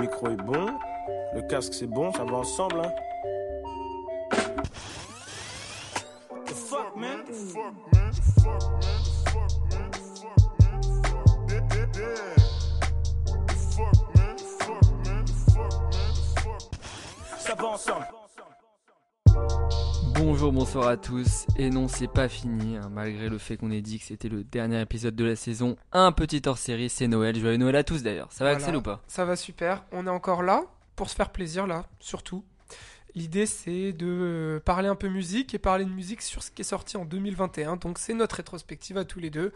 micro est bon, le casque c'est bon, ça va ensemble. Hein. The fuck, man? The fuck, man? The fuck, man? The fuck, man? The fuck, man? The fuck, yeah, yeah, yeah. The fuck, man? The fuck, man? The fuck, man? The fuck. Ça va ensemble. Bonjour, bonsoir à tous. Et non, c'est pas fini, hein, malgré le fait qu'on ait dit que c'était le dernier épisode de la saison. Un petit hors-série, c'est Noël. Joyeux Noël à tous d'ailleurs. Ça va, Voilà. Axel ou pas? Ça va super. On est encore là pour se faire plaisir là, surtout. L'idée c'est de parler un peu musique et parler de musique sur ce qui est sorti en 2021. Donc c'est notre rétrospective à tous les deux.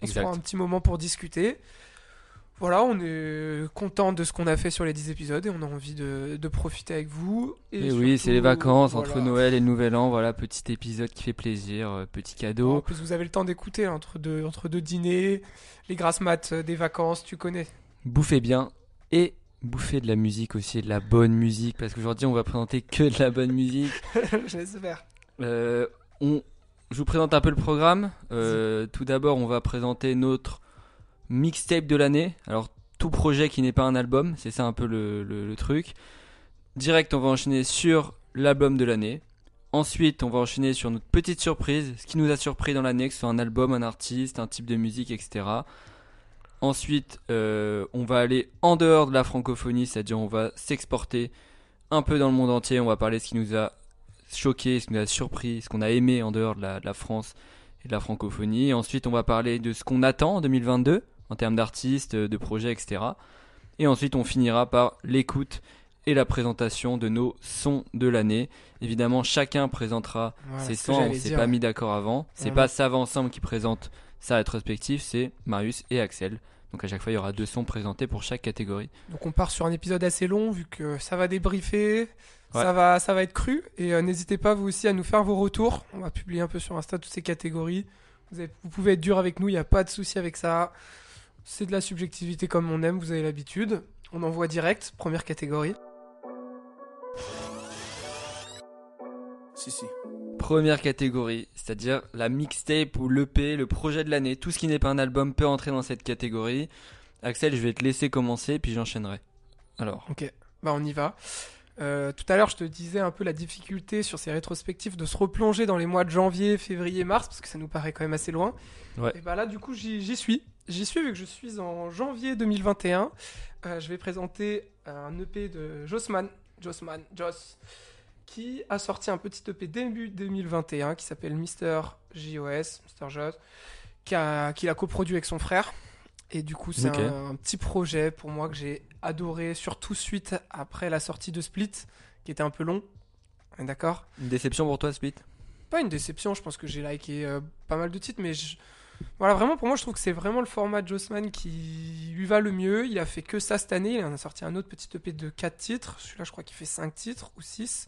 On Exact. se prend un petit moment pour discuter. Voilà, on est content de ce qu'on a fait sur les 10 épisodes et on a envie de, de profiter avec vous. Et, oui, c'est les vacances entre. Noël et le Nouvel An. Voilà, petit épisode qui fait plaisir, euh, petit En cadeau. plus, vous avez le temps d'écouter hein, entre deux, entre deux dîners, les grasses maths euh, des vacances, tu connais. Bouffez bien et bouffez de la musique aussi, de la bonne musique. Parce qu'aujourd'hui, on va présenter que de la bonne musique. J'espère. Euh, on, je vous présente un peu le programme. Euh, tout d'abord, on va présenter notre mixtape de l'année. Alors, tout projet qui n'est pas un album, c'est ça un peu le, truc. Direct, on va enchaîner sur l'album de l'année. Ensuite, on va enchaîner sur notre petite surprise, ce qui nous a surpris dans l'année, que ce soit un album, un artiste, un type de musique, etc. Ensuite, euh, on va aller en dehors de la francophonie, c'est-à-dire on va s'exporter un peu dans le monde entier. On va parler de ce qui nous a choqué, ce qui nous a surpris, ce qu'on a aimé en dehors de la, France et de la francophonie. Ensuite, on va parler de ce qu'on attend en 2022 en termes d'artistes, de projets, etc. Et ensuite, on finira par l'écoute et la présentation de nos sons de l'année. Évidemment, chacun présentera Voilà, ses sons. On s'est pas mis d'accord avant. C'est Voilà. pas ça va ensemble qui présente sa rétrospective, c'est Marius et Axel. Donc à chaque fois, il y aura deux sons présentés pour chaque catégorie. Donc on part sur un épisode assez long vu que ça va débriefer, Ouais. ça va ça va être cru et euh, n'hésitez pas vous aussi à nous faire vos retours. On va publier un peu sur Insta toutes ces catégories. Vous, avez- vous pouvez être dur avec nous, il n'y a pas de souci avec ça. C'est de la subjectivité comme on aime, vous avez l'habitude. On envoie direct, première catégorie. Si, si. Première catégorie, c'est-à-dire la mixtape ou l'EP, le projet de l'année. Tout ce qui n'est pas un album peut entrer dans cette catégorie. Axel, je vais te laisser commencer, puis j'enchaînerai. Alors, Ok, bah on y va. Euh, tout à l'heure, je te disais un peu la difficulté sur ces rétrospectives de se replonger dans les mois de janvier, février, mars, parce que ça nous paraît quand même assez loin. Ouais. Et bah là, du coup, j'y suis. J'y suis vu que je suis en janvier 2021. Euh, je vais présenter un EP de Jossman, Jossman, Joss, qui a sorti un petit EP début 2021 qui s'appelle Mister JOS, Mister Joss, a- qu'il a coproduit avec son frère. Et du coup, c'est un, un petit projet pour moi que j'ai adoré, surtout suite après la sortie de Split, qui était un peu long. D'accord? Une déception pour toi, Split? Pas une déception, je pense que j'ai liké euh, pas mal de titres, mais je- voilà, vraiment pour moi, je trouve que c'est vraiment le format de Jossman qui lui va le mieux. Il a fait que ça cette année, il en a sorti un autre petit EP de 4 titres. Celui-là, je crois qu'il fait 5 titres ou 6.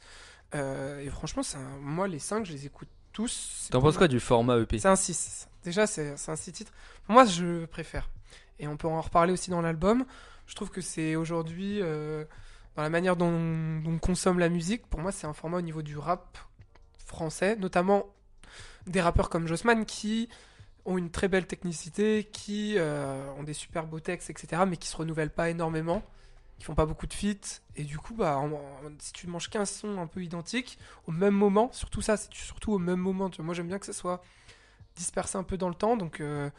et franchement, un- moi, les 5, je les écoute tous. T'en penses quoi du format EP C'est un 6. Déjà, c'est un 6 titres. Moi, je préfère. Et on peut en reparler aussi dans l'album. Je trouve que c'est aujourd'hui, euh, dans la manière dont, on consomme la musique, pour moi, c'est un format au niveau du rap français, notamment des rappeurs comme Jossman qui ont une très belle technicité, qui euh, ont des super beaux textes, etc., mais qui se renouvellent pas énormément, qui font pas beaucoup de feats. Et du coup, bah, si tu manges 15 sons un peu identiques, au même moment, surtout ça, c'est surtout au même moment. Moi, j'aime bien que ça soit dispersé un peu dans le temps, donc euh,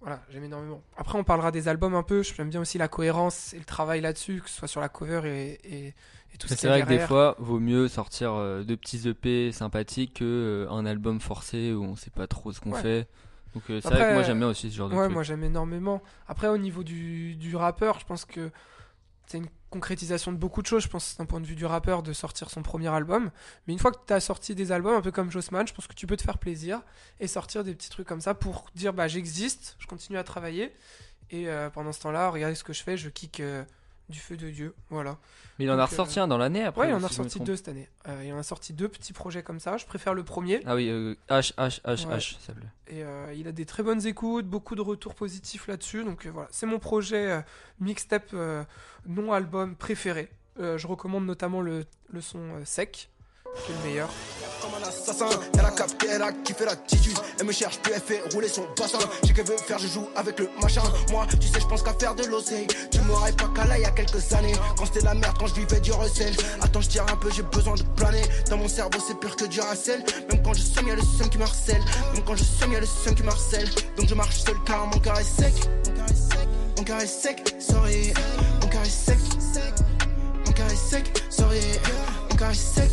voilà, j'aime énormément. Après, on parlera des albums un peu. J'aime bien aussi la cohérence et le travail là-dessus, que ce soit sur la cover et, et, et tout ce qui C'est est vrai que des fois, vaut mieux sortir euh, deux petits EP sympathiques que euh, album forcé où on sait pas trop ce qu'on Ouais. fait. Donc euh, c'est Après, vrai que moi j'aime bien aussi ce genre de Ouais, truc. moi j'aime énormément. Après, au niveau du, du rappeur, je pense que c'est une concrétisation de beaucoup de choses, je pense, d'un point de vue du rappeur, de sortir son premier album. Mais une fois que tu as sorti des albums, un peu comme Jossman, je pense que tu peux te faire plaisir et sortir des petits trucs comme ça pour dire bah j'existe, je continue à travailler. Et euh, pendant ce temps-là, regardez ce que je fais, je kick euh, du feu de Dieu. Voilà. Mais il en a ressorti euh, un dans l'année après. Ouais, il en si a me ressorti deux cette année. Euh, il en a sorti deux petits projets comme ça. Je préfère le premier. Ah oui, euh, H, H, H, Ouais. H, ça. Et euh, il a des très bonnes écoutes, beaucoup de retours positifs là-dessus. Donc voilà, c'est mon projet mixtape euh, non album préféré. Je recommande notamment le, le son sec, qui est le meilleur. comme un assassin. Elle a capté, elle a kiffé l'attitude. Elle me cherche plus, elle fait rouler son bassin. J'ai qu'elle veut faire, je joue avec le machin. Moi, tu sais, je pense qu'à faire de l'oseille. Tu m'aurais pas là il y a quelques années. Quand c'était la merde, quand je vivais du recel. Attends, je tire un peu, j'ai besoin de planer. Dans mon cerveau, c'est pur que du racel. Même quand je somme, y'a le seum qui me harcèle. Même quand je somme, y'a le seum qui me harcèle. Donc je marche seul car mon cœur est sec. Mon cœur est sec, sorry. Mon cœur est sec, mon cœur est sec, sorry. Mon cœur est sec,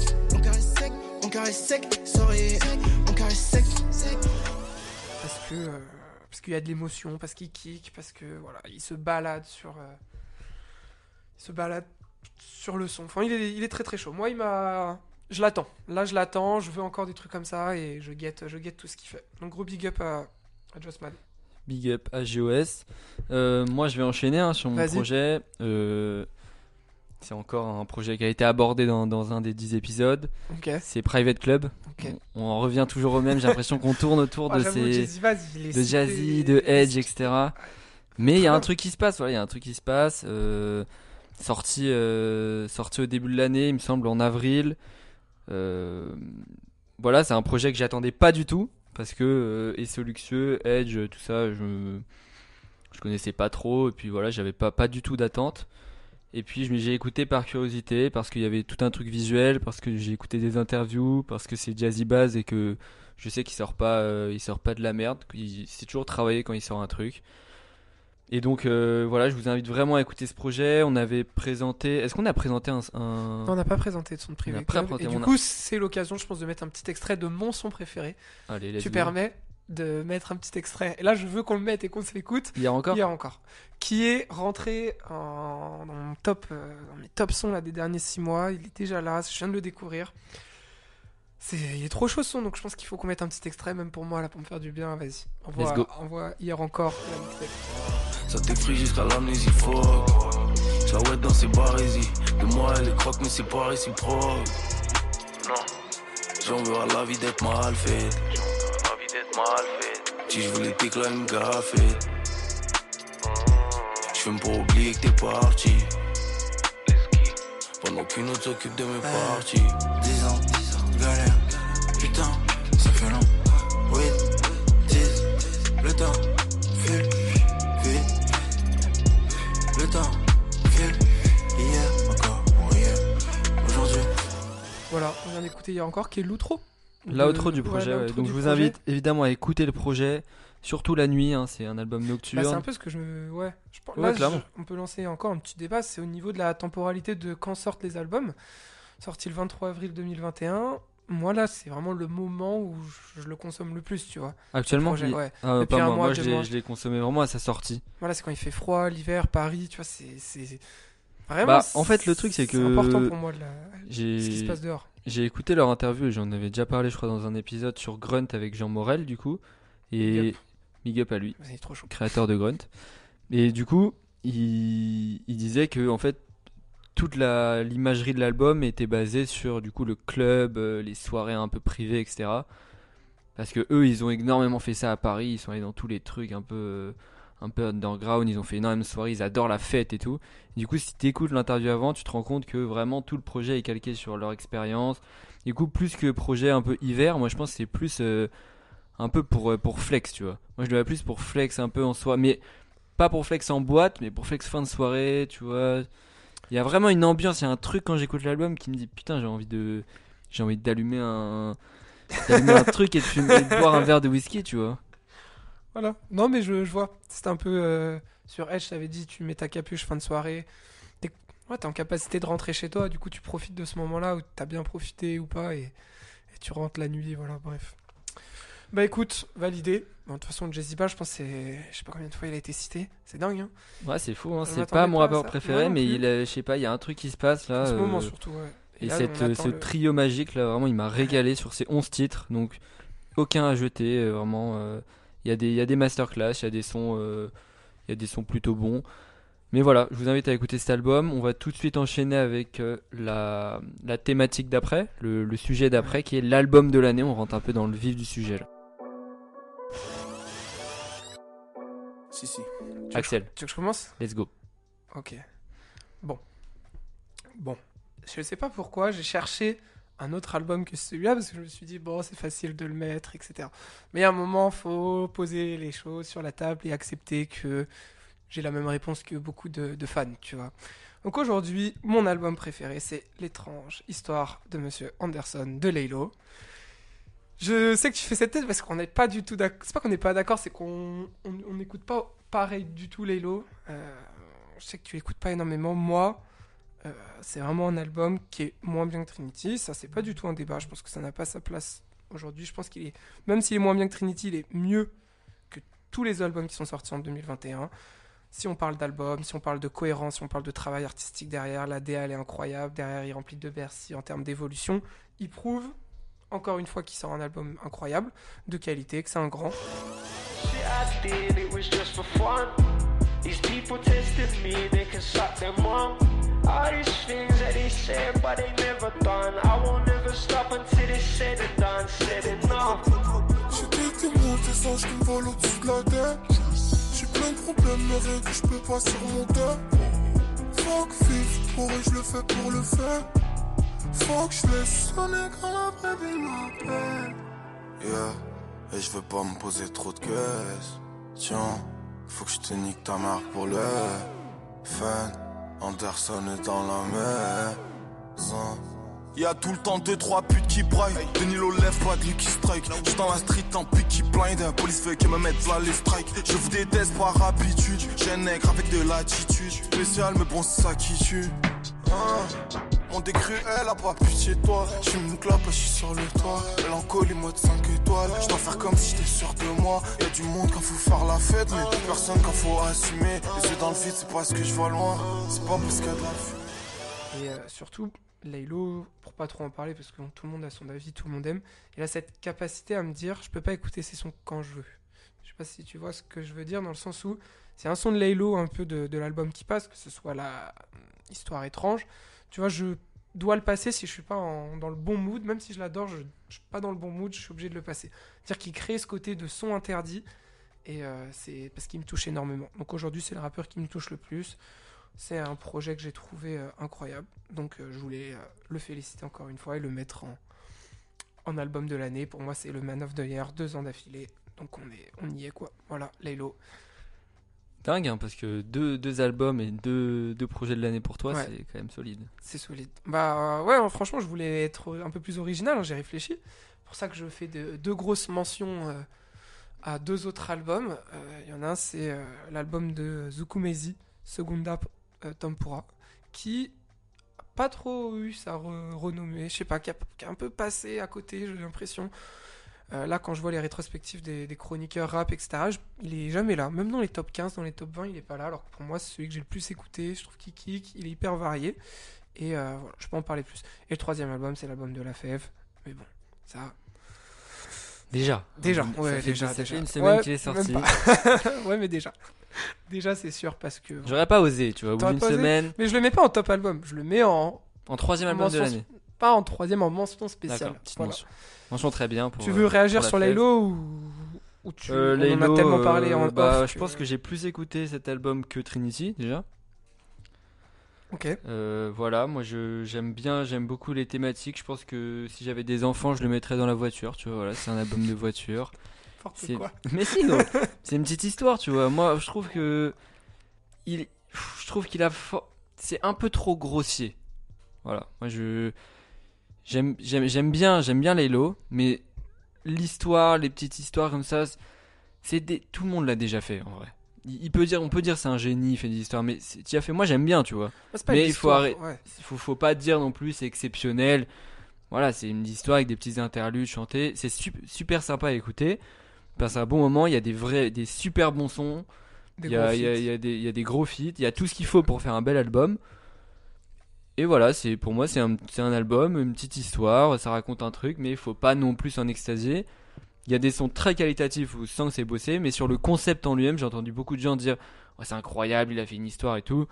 mon cœur est sec, sec, sorry. Mon cœur est sec, sec. parce que euh, parce qu'il y a de l'émotion, parce qu'il kick, parce que voilà, il se balade sur euh, il se balade sur le son. Enfin, il est, il est très très chaud. Moi, il m'a je l'attends. Là, je l'attends, je veux encore des trucs comme ça et je guette je guette tout ce qu'il fait. Donc gros big up à, à Jossman. Big up à GOS. Euh, moi, je vais enchaîner hein, sur mon projet. Euh, c'est encore un projet qui a été abordé dans, dans un des 10 épisodes. C'est Private Club. On, on en revient toujours au même. J'ai l'impression qu'on tourne autour Ah, de ces Jazzy de Jazzy, de Edge, etc. Mais il y a un truc qui se passe. Voilà, il y a un truc qui se passe. Euh, sorti, euh, sorti au début de l'année, il me semble en avril. Euh, voilà, c'est un projet que j'attendais pas du tout parce que Esso Luxueux, Edge, tout ça, je je connaissais pas trop et puis voilà, j'avais pas pas du tout d'attente. Et puis j'ai écouté par curiosité parce qu'il y avait tout un truc visuel, parce que j'ai écouté des interviews, parce que c'est Jazzy Bass et que je sais qu'il sort pas, euh, il sort pas de la merde. Il c'est toujours travaillé quand il sort un truc. Et donc euh, voilà, je vous invite vraiment à écouter ce projet. On avait présenté, est-ce qu'on a présenté un, un- Non, on n'a pas présenté de son privé. On n'a pas club. présenté, Et du a- coup, c'est l'occasion, je pense, de mettre un petit extrait de mon son préféré. Allez, tu permets de mettre un petit extrait. Et là, je veux qu'on le mette et qu'on se l'écoute. Hier encore. Hier encore. Qui est rentré en, dans mon top, euh, dans mes top sons là, des derniers six mois. Il est déjà là, je viens de le découvrir. C'est, il est trop chaud son, donc je pense qu'il faut qu'on mette un petit extrait, même pour moi, là, pour me faire du bien. Vas-y, envoie, Let's go. envoie hier encore la mixtape. Ça t'effraie jusqu'à l'amnésie fuck Ça ouais dans ses barésies De moi elle est croque mais c'est pas réciproque Non J'en veux à la vie d'être mal fait Si je voulais t'éclater une gaffe Je fume pour oublier que t'es parti Pendant qu'une autre s'occupe de mes parties 10 ans, 10 ans, galère. Putain, ça fait long. Oui, 10, le temps file, vite. Le temps file, hier encore, hier, aujourd'hui. Voilà, on vient d'écouter hier encore, qui est l'outro. L'outro De- du projet. ouais. Donc je vous projet. invite évidemment à écouter le projet, surtout la nuit. hein, c'est un album Bah, nocturne. c'est un peu ce que je me. Ouais. Je pense... Ouais, Là, je- on peut lancer encore un petit débat. C'est au niveau de la temporalité de quand sortent les albums. Sorti le 23 avril 2021. Moi, là, c'est vraiment le moment où je, le consomme le plus, tu vois. Actuellement, Projet, il- ouais. Ah, Depuis pas un moi. mois, Moi, je l'ai- consommé vraiment à sa sortie. Voilà, c'est quand il fait froid, l'hiver, Paris, tu vois, c'est. c'est- Vraiment. Bah, en fait, le truc, c'est que- important pour moi, la- ce qui se passe dehors. J'ai écouté leur interview et j'en avais déjà parlé, je crois, dans un épisode sur Grunt avec Jean Morel, du coup. Et Big up. big up à lui, trop chaud. créateur de Grunt. Et du coup, il, il disait que, en fait, toute la- l'imagerie de l'album était basée sur, du coup, le club, euh, les soirées un peu privées, etc. Parce que eux, ils ont énormément fait ça à Paris, ils sont allés dans tous les trucs un peu, euh, un peu underground, ils ont fait énormément de soirées, ils adorent la fête et tout. Du coup, si tu écoutes l'interview avant, tu te rends compte que vraiment tout le projet est calqué sur leur expérience. Du coup, plus que projet un peu hiver, moi je pense que c'est plus euh, un peu pour, euh, pour flex, tu vois. Moi je le vois plus pour flex un peu en soi, mais pas pour flex en boîte, mais pour flex fin de soirée, tu vois. Il y a vraiment une ambiance, il y a un truc quand j'écoute l'album qui me dit putain, j'ai envie de j'ai envie d'allumer un d'allumer un truc et de, fumer- et de boire un verre de whisky, tu vois. Voilà. Non, mais je, je vois. C'est un peu. euh, sur Edge, t'avais dit, tu mets ta capuche fin de soirée. T'es ouais, t'es en capacité de rentrer chez toi. Du coup, tu profites de ce moment-là où t'as bien profité ou pas. Et, et tu rentres la nuit. Voilà, bref. Bah écoute, validé. Bon, de toute façon, Bass, je pense c'est. Je sais pas combien de fois il a été cité. C'est dingue, hein. Ouais, c'est fou, hein. C'est pas mon ça. préféré, mais il a- je sais pas, il y a un truc qui se passe là. En ce moment, euh, surtout, ouais. Et, là, cette, euh, ce le- trio magique là, vraiment, il m'a régalé sur ces 11 titres. Donc, aucun à jeter, euh, vraiment. euh, Il y, a des- il y a des masterclass, il y a des sons, euh, il y a des sons plutôt bons. Mais voilà, je vous invite à écouter cet album. On va tout de suite enchaîner avec euh, la, la thématique d'après, le, le sujet d'après, qui est l'album de l'année. On rentre un peu dans le vif du sujet là. Si, si. Tu Axel, Tu veux que je commence? Let's go. Ok. Bon. Bon. Je sais pas pourquoi, j'ai cherché un autre album que celui-là parce que je me suis dit bon c'est facile de le mettre etc. Mais à un moment faut poser les choses sur la table et accepter que j'ai la même réponse que beaucoup de, fans tu vois. Donc aujourd'hui mon album préféré c'est l'étrange histoire de Monsieur Anderson de Laylo. Je sais que tu fais cette tête parce qu'on n'est pas du tout d'accord. C'est pas qu'on n'est pas d'accord, c'est qu'on on on n'écoute pas pareil du tout Laylo. Euh, je sais que tu écoutes pas énormément. Moi, euh, c'est vraiment un album qui est moins bien que Trinity. Ça, c'est pas du tout un débat. Je pense que ça n'a pas sa place aujourd'hui. Je pense qu'il est, même s'il est moins bien que Trinity, il est mieux que tous les albums qui sont sortis en 2021. Si on parle d'album, si on parle de cohérence, si on parle de travail artistique derrière, la DA elle est incroyable. Derrière, il remplit de Bercy en termes d'évolution. Il prouve encore une fois qu'il sort un album incroyable, de qualité, que c'est un grand. It. These people tested me, they can suck them up. All these things that they said, but they never done. I won't ever stop until it's said and done, said enough. J'ai démons, des anges qui me volent au-dessus de la tête. J'ai plein de problèmes, mais rien que je peux pas surmonter. Fuck vivre, pour eux je le fais pour le faire? Fuck, je laisse sonner quand la vraie vie m'appelle. Yeah, et je veux pas me poser trop de questions. Tiens, faut que je te nique ta marque pour le fun. Anderson est dans la maison. Y'a tout le temps deux trois putes qui braillent. Denilo lève pas de qui strike. J'suis dans la street en qui blind. Police veut qui me mette là les strikes. Je vous déteste par habitude. J'ai un nègre avec de l'attitude. Spécial mais bon c'est ça qui tue. Hein? Mon décru elle a pas pitié de toi. J'fume une clope je suis sur le toit. Mélancolie mode 5 étoiles. Je dois faire comme si j'étais sûr de moi. Y'a du monde quand faut faire la fête Mais personne quand faut assumer. Les yeux dans le vide c'est parce que je vois loin. C'est pas parce qu'il y a de Et euh, surtout, Laylo, pour pas trop en parler, parce que tout le monde a son avis, tout le monde aime, il a cette capacité à me dire je peux pas écouter ces sons quand je veux. Je sais pas si tu vois ce que je veux dire, dans le sens où c'est un son de Laylo un peu de, de l'album qui passe, que ce soit la euh, histoire étrange. Tu vois, je dois le passer si je suis pas dans le bon mood, même si je l'adore, je, je suis pas dans le bon mood, je suis obligé de le passer. C'est-à-dire qu'il crée ce côté de son interdit, et euh, c'est parce qu'il me touche énormément. Donc aujourd'hui, c'est le rappeur qui me touche le plus. C'est un projet que j'ai trouvé euh, incroyable. Donc euh, je voulais le féliciter encore une fois et le mettre en, en album de l'année. Pour moi, c'est le Man of the Year, deux ans d'affilée. Donc on, est, on y est quoi. Voilà, Laylo. Dingue, hein, parce que deux, deux albums et deux, deux projets de l'année pour toi, Ouais. c'est quand même solide. C'est solide. Bah euh, ouais, hein, franchement, je voulais être un peu plus original, hein, j'ai réfléchi. Pour ça que je fais de- deux grosses mentions euh, à deux autres albums. Euh, Il y en a un, c'est euh, l'album de Zukumezi, Segunda Tempura, qui a pas trop eu sa re- renommée, je sais pas, qui a, qui a un peu passé à côté, j'ai l'impression. Euh, là, quand je vois les rétrospectives des, des chroniqueurs rap, etc., je- il est jamais là. Même dans les top 15, dans les top 20, il est pas là. Alors que pour moi, c'est celui que j'ai le plus écouté. Je trouve qu'il kick, il est hyper varié. Et euh, voilà, je peux en parler plus. Et le troisième album, c'est l'album de La Fève. Mais bon, ça. Déjà. Déjà, Ça ouais, fait- déjà. Ça fait déjà. une semaine Ouais, qu'il est sorti. ouais, mais déjà. Déjà, c'est sûr, parce que. J'aurais pas osé, tu vois, au bout d'une semaine, Mais je le mets pas en top album. Je le mets en. en troisième album de mention- l'année. Pas en troisième, en mention spéciale. D'accord, petite Voilà. mention. Mention très bien. Pour, Tu euh, veux réagir pour la sur. Laylo ou. ou tu... Euh, on en Laylo, a tellement parlé euh, en bah, off Je pense que j'ai plus écouté cet album que Trinity, déjà. Ok. Euh, voilà, moi je j'aime bien, j'aime beaucoup les thématiques. Je pense que si j'avais des enfants, je le mettrais dans la voiture, tu vois. Voilà, c'est un album de voiture. Quoi. Mais si, gros, c'est une petite histoire, tu vois. Moi, je trouve que il, je trouve qu'il a, c'est un peu trop grossier. Voilà, moi je j'aime bien j'aime bien Laylo, mais l'histoire, les petites histoires comme ça, c'est des... tout le monde l'a déjà fait en vrai. Il il peut dire, on peut dire c'est un génie, il fait des histoires, mais tu as fait. Moi j'aime bien, tu vois. Pas Mais il faut arrêter- ouais. Faut, faut pas dire non plus c'est exceptionnel. Voilà, c'est une histoire avec des petits interludes chantés. C'est sup- super sympa à écouter. Passe un bon moment. Il y a des vrais, des super bons sons. Il y, a, gros il y a- feats. il y a des, il y a des gros feats. Il y a tout ce qu'il faut pour faire un bel album. Et voilà, c'est pour moi c'est un, un album, une petite histoire. Ça raconte un truc, mais il faut pas non plus s'en extasier. Il y a des sons très qualitatifs où sans que c'est bossé, mais sur le concept en lui-même, j'ai entendu beaucoup de gens dire Ouais, c'est incroyable, il a fait une histoire et tout.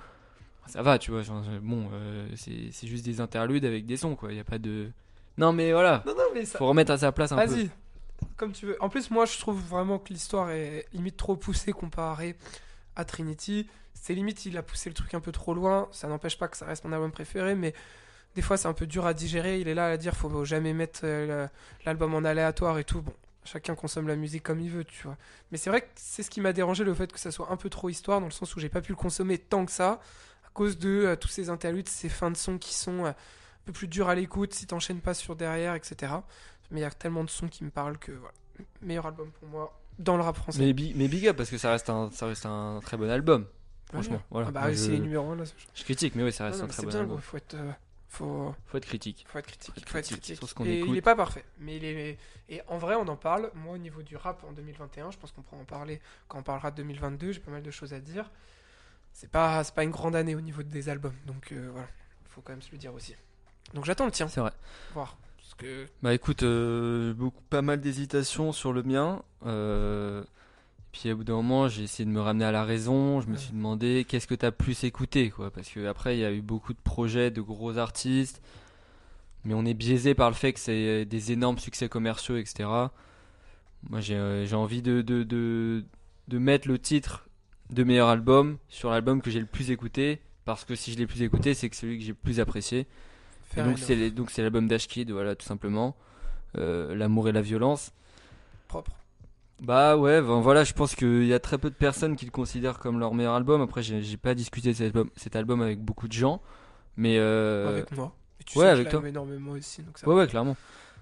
Ça va, tu vois. genre, bon, euh, c'est juste des interludes avec des sons, quoi. Il y a pas de. Non, mais voilà. Non, non, mais ça. Faut remettre à sa place un peu. Vas-y. Comme tu veux. En plus, moi, je trouve vraiment que l'histoire est limite trop poussée comparée à Trinity. C'est limite, il a poussé le truc un peu trop loin. Ça n'empêche pas que ça reste mon album préféré, mais des fois c'est un peu dur à digérer. Il est là à dire faut jamais mettre euh, l'album en aléatoire et tout. Bon, chacun consomme la musique comme il veut, tu vois. Mais c'est vrai que c'est ce qui m'a dérangé le fait que ça soit un peu trop histoire dans le sens où j'ai pas pu le consommer tant que ça à cause de euh, tous ces interludes, ces fins de son qui sont euh, un peu plus durs à l'écoute si t'enchaînes pas sur derrière, etc. Mais il y a tellement de sons qui me parlent que voilà, meilleur album pour moi dans le rap français. Mais, mais big up parce que ça reste un, ça reste un très bon album. Franchement, voilà. Ah bah oui, je, c'est les numéros 1 là. je critique, mais oui, ça reste non, un très c'est bon bien, album. Faut être, euh, faut, Faut être critique. faut être critique. Faut être Faut être critique critique. sur ce qu'on et écoute. il est pas parfait. Mais il est. Et en vrai, on en parle. Moi, au niveau du rap en 2021, je pense qu'on pourra en parler quand on parlera de 2022. J'ai pas mal de choses à dire. C'est pas, c'est pas une grande année au niveau des albums. Donc euh, voilà, faut quand même se le dire aussi. Donc j'attends le tien. C'est vrai. Voir. Parce que. Bah écoute, euh, beaucoup, pas mal d'hésitations sur le mien. Euh, puis au bout d'un moment, j'ai essayé de me ramener à la raison. Je me suis demandé qu'est-ce que t'as plus écouté, quoi? Parce que après, il y a eu beaucoup de projets de gros artistes, mais on est biaisé par le fait que c'est des énormes succès commerciaux, etc. Moi, j'ai euh, envie de, de, de, de mettre le titre de meilleur album sur l'album que j'ai le plus écouté. Parce que si je l'ai le plus écouté, c'est que celui que j'ai le plus apprécié. Et donc c'est donc c'est l'album d'Ashkid, voilà tout simplement. Euh, L'amour et la violence. propre. Bah ouais, ben voilà, je pense qu'il y a très peu de personnes qui le considèrent comme leur meilleur album. Après, j'ai pas discuté de cet album, cet album avec beaucoup de gens, mais euh, Avec moi. Et tu ouais, sais que avec je toi. énormément aussi. Donc ça ouais clairement.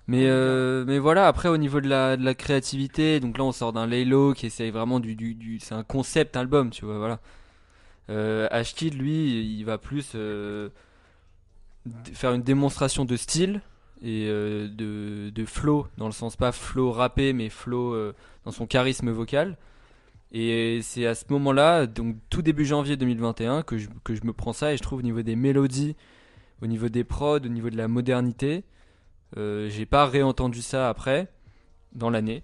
Mais euh, mais voilà, après au niveau de la, de la créativité, donc là on sort d'un Laylo qui essaye vraiment du, du, du c'est un concept album, tu vois, voilà. Euh, Ashkid lui, il va plus euh, faire une démonstration de style et euh, de, de flow dans le sens pas flow rappé mais flow euh, dans son charisme vocal. Et c'est à ce moment-là, donc tout début janvier 2021, que je, que je me prends ça et je trouve au niveau des mélodies, au niveau des prods, au niveau de la modernité, euh, j'ai pas réentendu ça après, dans l'année.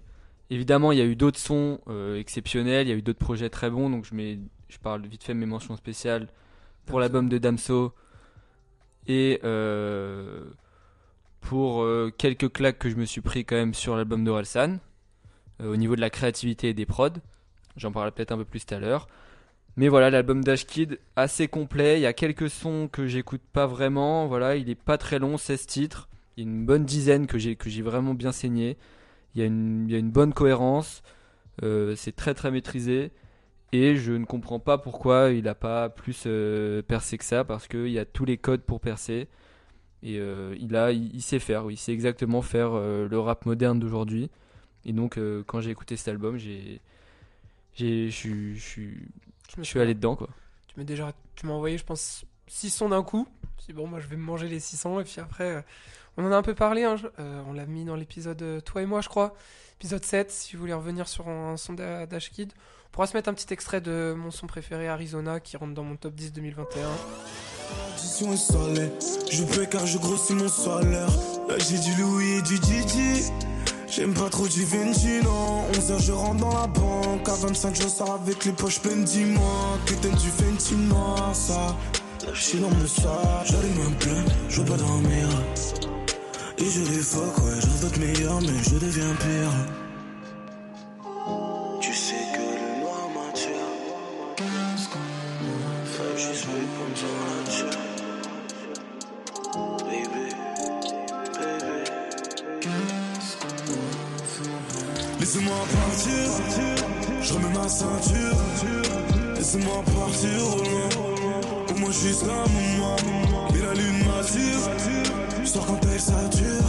Évidemment, il y a eu d'autres sons euh, exceptionnels, il y a eu d'autres projets très bons, donc je, mets, je parle vite fait de mes mentions spéciales pour l'album de Damso et pour euh, quelques claques que je me suis pris quand même sur l'album d'Orelsan, euh, au niveau de la créativité et des prods. J'en parlerai peut-être un peu plus tout à l'heure. Mais voilà, l'album d'Ashkid, assez complet. Il y a quelques sons que j'écoute pas vraiment. Voilà, il est pas très long, 16 titres. Il y a une bonne dizaine que j'ai que j'ai vraiment bien saigné. Il y a une, il y a une bonne cohérence. Euh, c'est très très maîtrisé. Et je ne comprends pas pourquoi il n'a pas plus euh, percé que ça, parce qu'il y a tous les codes pour percer. Et euh, il, a, il, il sait faire, oui, il sait exactement faire euh, le rap moderne d'aujourd'hui. Et donc, euh, quand j'ai écouté cet album, j'ai, j'ai, je suis- allé dedans, quoi. Tu m'as déjà, tu m'as envoyé, je pense, 600 d'un coup. Dis, bon, moi, je vais me manger les 600. Et puis après, euh, on en a un peu parlé. hein, je- on l'a mis dans l'épisode Toi et moi, je crois. Épisode 7, si vous voulez revenir sur un, son d'A- d'Ashkid. On pourra se mettre un petit extrait de mon son préféré, Arizona, qui rentre dans mon top 10 2021. L'addition est salée. Je paie car je grossis mon salaire. Là j'ai du Louis et du Didi. J'aime pas trop du Vinci, non. 11h je rentre dans la banque. À 25 je sors avec les poches pleines, dis-moi. Que t'aimes du Fenty noir, ça. Là je suis dans mon sac. J'allume un plein, je veux pas dormir. Et je les fuck, ouais, je veux être meilleur, mais je deviens pire. Tu sais La chat. Baby, baby. Laissez-moi partir, je remets ma ceinture. Laissez-moi partir au loin. Au moins là, moi. Et la lune m'attire. Je sors quand elle sature.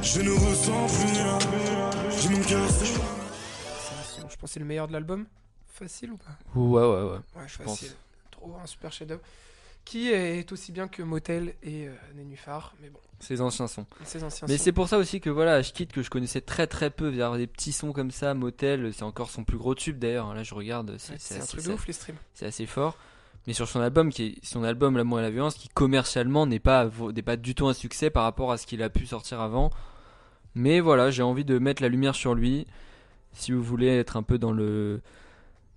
Je ne ressens plus rien. J'ai mon cœur je pense que c'est le meilleur de l'album. Facile ou pas? Ouais, ouais, ouais. Ouais, Je facile. Trop un super chef-d'œuvre. Qui est aussi bien que Motel et euh, Nénuphar. Mais bon, Ces anciens sons. ces anciens Mais c'est pour ça aussi que voilà, je quitte que je connaissais très très peu vers des petits sons comme ça, Motel, c'est encore son plus gros tube d'ailleurs. Là, je regarde, c'est Ouais, un assez, truc de ouf les streams. c'est assez fort. Mais sur son album, qui est son album L'amour et la violence, qui commercialement n'est pas n'est pas du tout un succès par rapport à ce qu'il a pu sortir avant. Mais voilà, j'ai envie de mettre la lumière sur lui. Si vous voulez être un peu dans le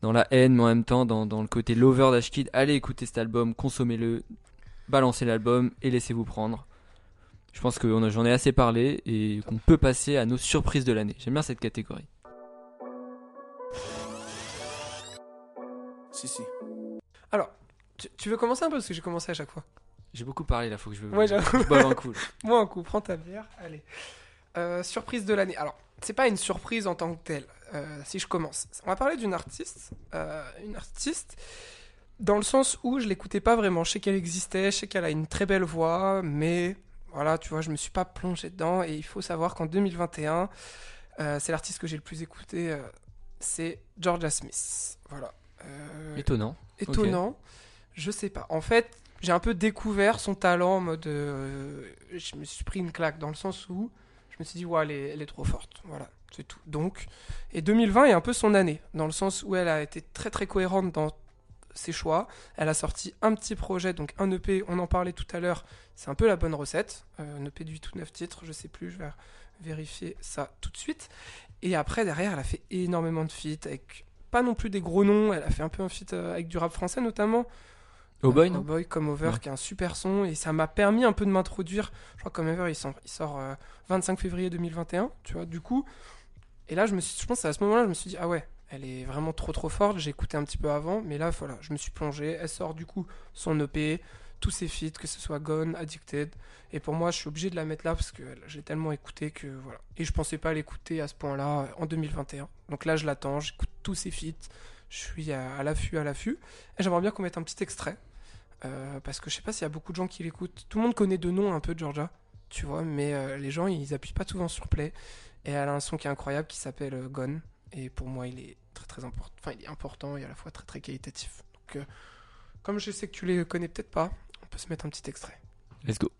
dans la haine, mais en même temps dans, dans le côté lover d'Ashkid, allez écouter cet album, consommez-le, balancez l'album et laissez-vous prendre. Je pense que j'en ai assez parlé et qu'on peut passer à nos surprises de l'année. J'aime bien cette catégorie. Si, si. Alors, tu, tu veux commencer un peu parce que j'ai commencé à chaque fois. J'ai beaucoup parlé là, faut que je, Ouais, j'avoue. je boive un coup. Moi, un coup, prends ta bière. Allez. Euh, surprise de l'année. Alors, c'est pas une surprise en tant que telle. Euh, si je commence, on va parler d'une artiste. euh, une artiste dans le sens où je l'écoutais pas vraiment. Je sais qu'elle existait, je sais qu'elle a une très belle voix, mais voilà, tu vois, je me suis pas plongé dedans. Et il faut savoir qu'en 2021, euh, c'est l'artiste que j'ai le plus écouté. euh, c'est Georgia Smith. Voilà. Étonnant. étonnant. Je sais pas. En fait, j'ai un peu découvert son talent en mode. je me suis pris une claque dans le sens où je me suis dit, ouais, elle est, elle est trop forte. Voilà, c'est tout. Donc, et 2020 est un peu son année, dans le sens où elle a été très très cohérente dans ses choix. Elle a sorti un petit projet, donc un EP, on en parlait tout à l'heure. C'est un peu la bonne recette. Euh, un EP de 8 ou 9 titres, je sais plus, je vais vérifier ça tout de suite. Et après, derrière, elle a fait énormément de feats avec pas non plus des gros noms. Elle a fait un peu un feat euh, avec du rap français notamment. Oh boy, Euh, Oh Boy comme Over, Ouais. qui est un super son. Et ça m'a permis un peu de m'introduire. Je crois que Over, il sort, il sort euh, 25 février 2021. Tu vois, du coup. Et là, je, me suis, je pense à ce moment-là, je me suis dit, ah ouais, elle est vraiment trop trop forte. J'ai écouté un petit peu avant. Mais là, voilà, je me suis plongé. Elle sort du coup son EP, tous ses feats, que ce soit Gone, Addicted. Et pour moi, je suis obligé de la mettre là parce que j'ai tellement écouté que voilà. Et je pensais pas l'écouter à ce point-là euh, en 2021. Donc là, je l'attends, j'écoute tous ses feats. Je suis à, à l'affût, à l'affût. Et j'aimerais bien qu'on mette un petit extrait. Euh, parce que je sais pas s'il y a beaucoup de gens qui l'écoutent. Tout le monde connaît de nom un peu Georgia, tu vois, mais euh, les gens ils appuient pas souvent sur play. Et elle a un son qui est incroyable qui s'appelle euh, Gone. Et pour moi, il est très très important. Enfin, il est important et à la fois très très qualitatif. Donc, euh, comme je sais que tu les connais peut-être pas, on peut se mettre un petit extrait. Let's go.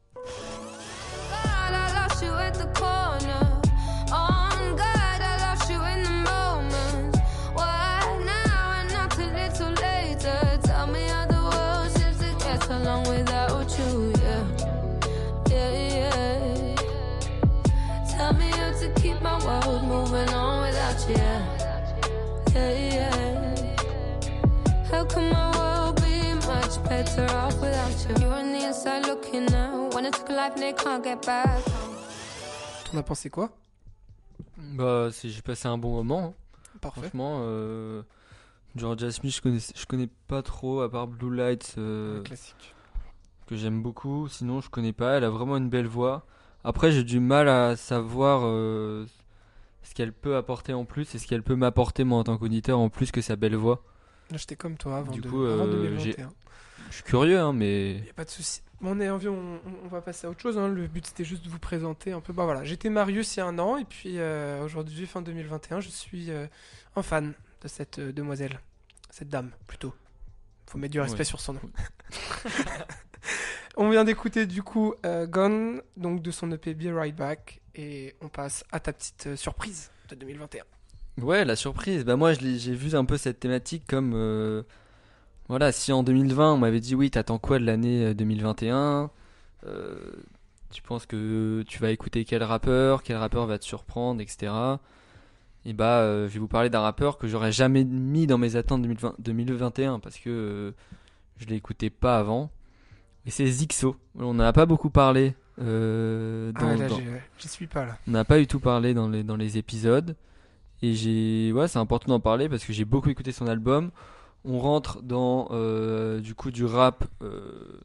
Better off without you? You're on the inside looking out. When I took a life and they can't get back. T'en as pensé quoi? Bah, j'ai passé un bon moment. hein. Parfait. Franchement, euh, Georgia Smith, je connais, je connais pas trop, à part Blue Lights, euh, classique. que j'aime beaucoup. Sinon, je connais pas. Elle a vraiment une belle voix. Après, j'ai du mal à savoir euh, ce qu'elle peut apporter en plus et ce qu'elle peut m'apporter, moi, en tant qu'auditeur, en plus que sa belle voix. J'étais comme toi avant, Du de- coup, euh, 2021. Je suis curieux, hein, mais. Y a pas de souci. Bon, on est envie, on, on- va passer à autre chose. hein. Le but c'était juste de vous présenter un peu. Bah voilà, j'étais Marius il y a un an et puis euh, aujourd'hui, fin 2021, je suis euh, un fan de cette euh, demoiselle, cette dame plutôt. Faut mettre du respect Ouais. sur son nom. on vient d'écouter du coup euh, Gone, donc de son EP Be Right Back, et on passe à ta petite surprise de 2021. Ouais, la surprise. Bah moi, j'ai vu un peu cette thématique comme, voilà, si en 2020 on m'avait dit oui, t'attends quoi de l'année euh, 2021 Euh, Tu penses que tu vas écouter quel rappeur, quel rappeur va te surprendre, etc. Et bah, euh, je vais vous parler d'un rappeur que j'aurais jamais mis dans mes attentes 2020 2021 parce que euh, je l'ai écouté pas avant. Et c'est Zixo. On n'en a pas beaucoup parlé. euh, dans- ah là, dans- j'y suis pas là. on n'a pas eu tout parlé dans les, dans les épisodes. Et j'ai. Ouais, c'est important d'en parler parce que j'ai beaucoup écouté son album. On rentre dans euh, du coup du rap, euh,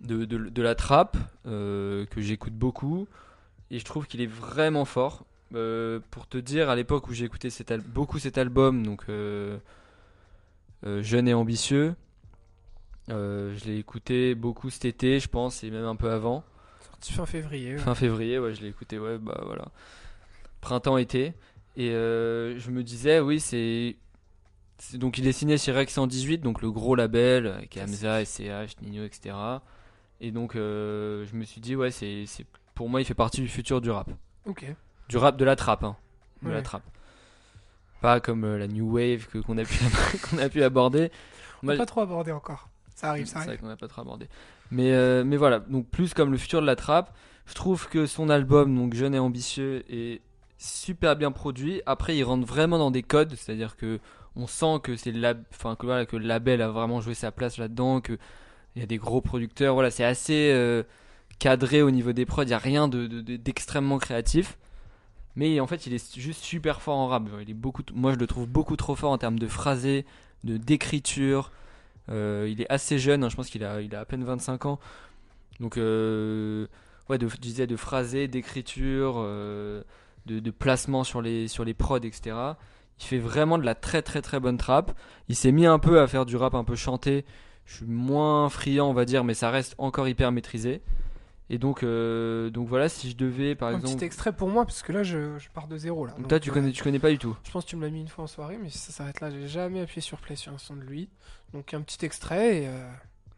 de, de, de la trap, euh, que j'écoute beaucoup. Et je trouve qu'il est vraiment fort. Pour te dire, à l'époque où j'ai écouté cet al- beaucoup cet album, donc Jeune et ambitieux, je l'ai écouté beaucoup cet été, je pense, et même un peu avant. Sorti fin février. ouais. Fin février, ouais, je l'ai écouté, ouais, bah voilà. Printemps-été. Et euh, je me disais, oui, c'est. C'est- Donc il est signé chez Rex 118, donc le gros label, avec Hamza, SCH, Nino, etc. Et donc euh, je me suis dit, ouais, c'est, c'est- pour moi, il fait partie du futur du rap. Ok. Du rap, de la trappe, hein. De Ouais. la trappe. Pas comme euh, la New Wave que, qu'on, a pu, qu'on a pu aborder. On n'a pas trop abordé encore. Ça arrive, ça c'est vrai arrive. qu'on n'a pas trop abordé. Mais, euh, mais voilà, donc plus comme le futur de la trappe. Je trouve que son album, donc Jeune et Ambitieux, est super bien produit. Après, il rentre vraiment dans des codes, c'est-à-dire que on sent que c'est le lab... enfin, que, le label a vraiment joué sa place là-dedans, que il y a des gros producteurs. Voilà, c'est assez euh, cadré au niveau des prods. Il n'y a rien de, de- de- d'extrêmement créatif. Mais en fait, il est juste super fort en rap. Moi, je le trouve beaucoup trop fort en termes de phrasé, de d'écriture, Euh, il est assez jeune, hein, je pense qu'il a, à peine 25 ans. Donc, euh, ouais, de, je disais de phrasé, d'écriture, de, de placement sur les, sur les prods, etc. Il fait vraiment de la très très très bonne trap. Il s'est mis un peu à faire du rap un peu chanté. Je suis moins friand, on va dire, mais ça reste encore hyper maîtrisé. Et donc, euh, donc voilà, si je devais, par Un exemple. petit extrait pour moi, parce que là, je, je pars de zéro. Là. Donc toi, tu euh, connais, tu connais pas du tout. Je pense que tu me l'as mis une fois en soirée, mais ça s'arrête là. J'ai jamais appuyé sur play sur un son de lui. Donc un petit extrait et euh,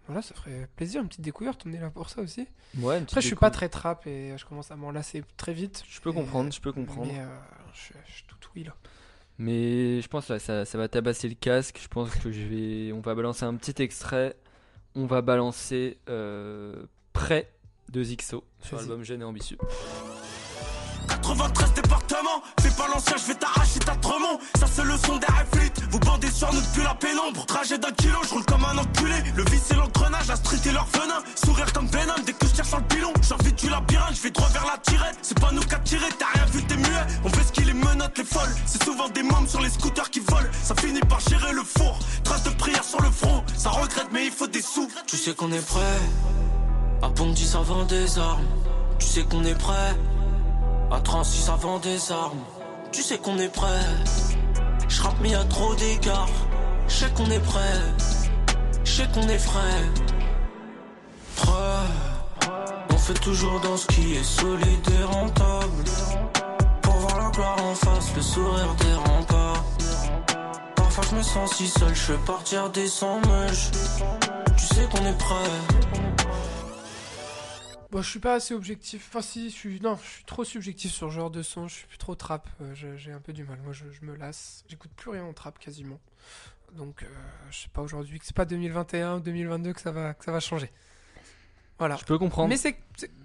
voilà, ça ferait plaisir, une petite découverte. On est là pour ça aussi. Ouais, Après, je suis pas très trap et euh, je commence à m'en lasser très vite. Je peux Et- comprendre, je peux comprendre. Mais euh, je, je suis tout oui là. Mais je pense là, ça, ça va tabasser le casque. Je pense que je vais, on va balancer un petit extrait. On va balancer euh, près de Zixo sur l'album Jeune et ambitieux. 93 départements, fais pas l'ancien, je vais t'arracher ta tremont. Ça c'est le son des flics, vous bandez sur nous depuis la pénombre. Trajet d'un kilo, je roule comme un enculé. Le vice et l'engrenage, la street et leur venin. Sourire comme Venom, dès que je tire sur le pilon. J'ai envie de tuer la labyrinthe, je vais droit vers la tirette. C'est pas nous qu'à tirer, t'as rien vu, t'es muet. On fait ce qui les menottes, les folles. C'est souvent des mômes sur les scooters qui volent. Ça finit par gérer le four. Trace de prière sur le front, ça regrette, mais il faut des sous. Tu sais qu'on est prêt. À Bondy, ça vend des armes. Tu sais qu'on est prêt. À 36 ça vend des armes. Tu sais qu'on est prêt. Je rappe mais a trop d'égards. Je sais qu'on est prêt. Je sais qu'on est frais. Prêt. On fait toujours dans ce qui est solide et rentable. Pour voir la gloire en face, le sourire des remparts. Parfois je me sens si seul, je vais partir des sans mèches. Tu sais qu'on est prêt. Bon, je suis pas assez objectif. Enfin, si, je suis. Non, je suis trop subjectif sur ce genre de son. Je suis plus trop trap. Euh, J'ai un peu du mal. Moi, je, je me lasse. J'écoute plus rien en trap quasiment. Donc, euh, je sais pas aujourd'hui que c'est pas 2021 ou 2022 que ça va, que ça va changer. Voilà. Je peux comprendre. Mais c'est,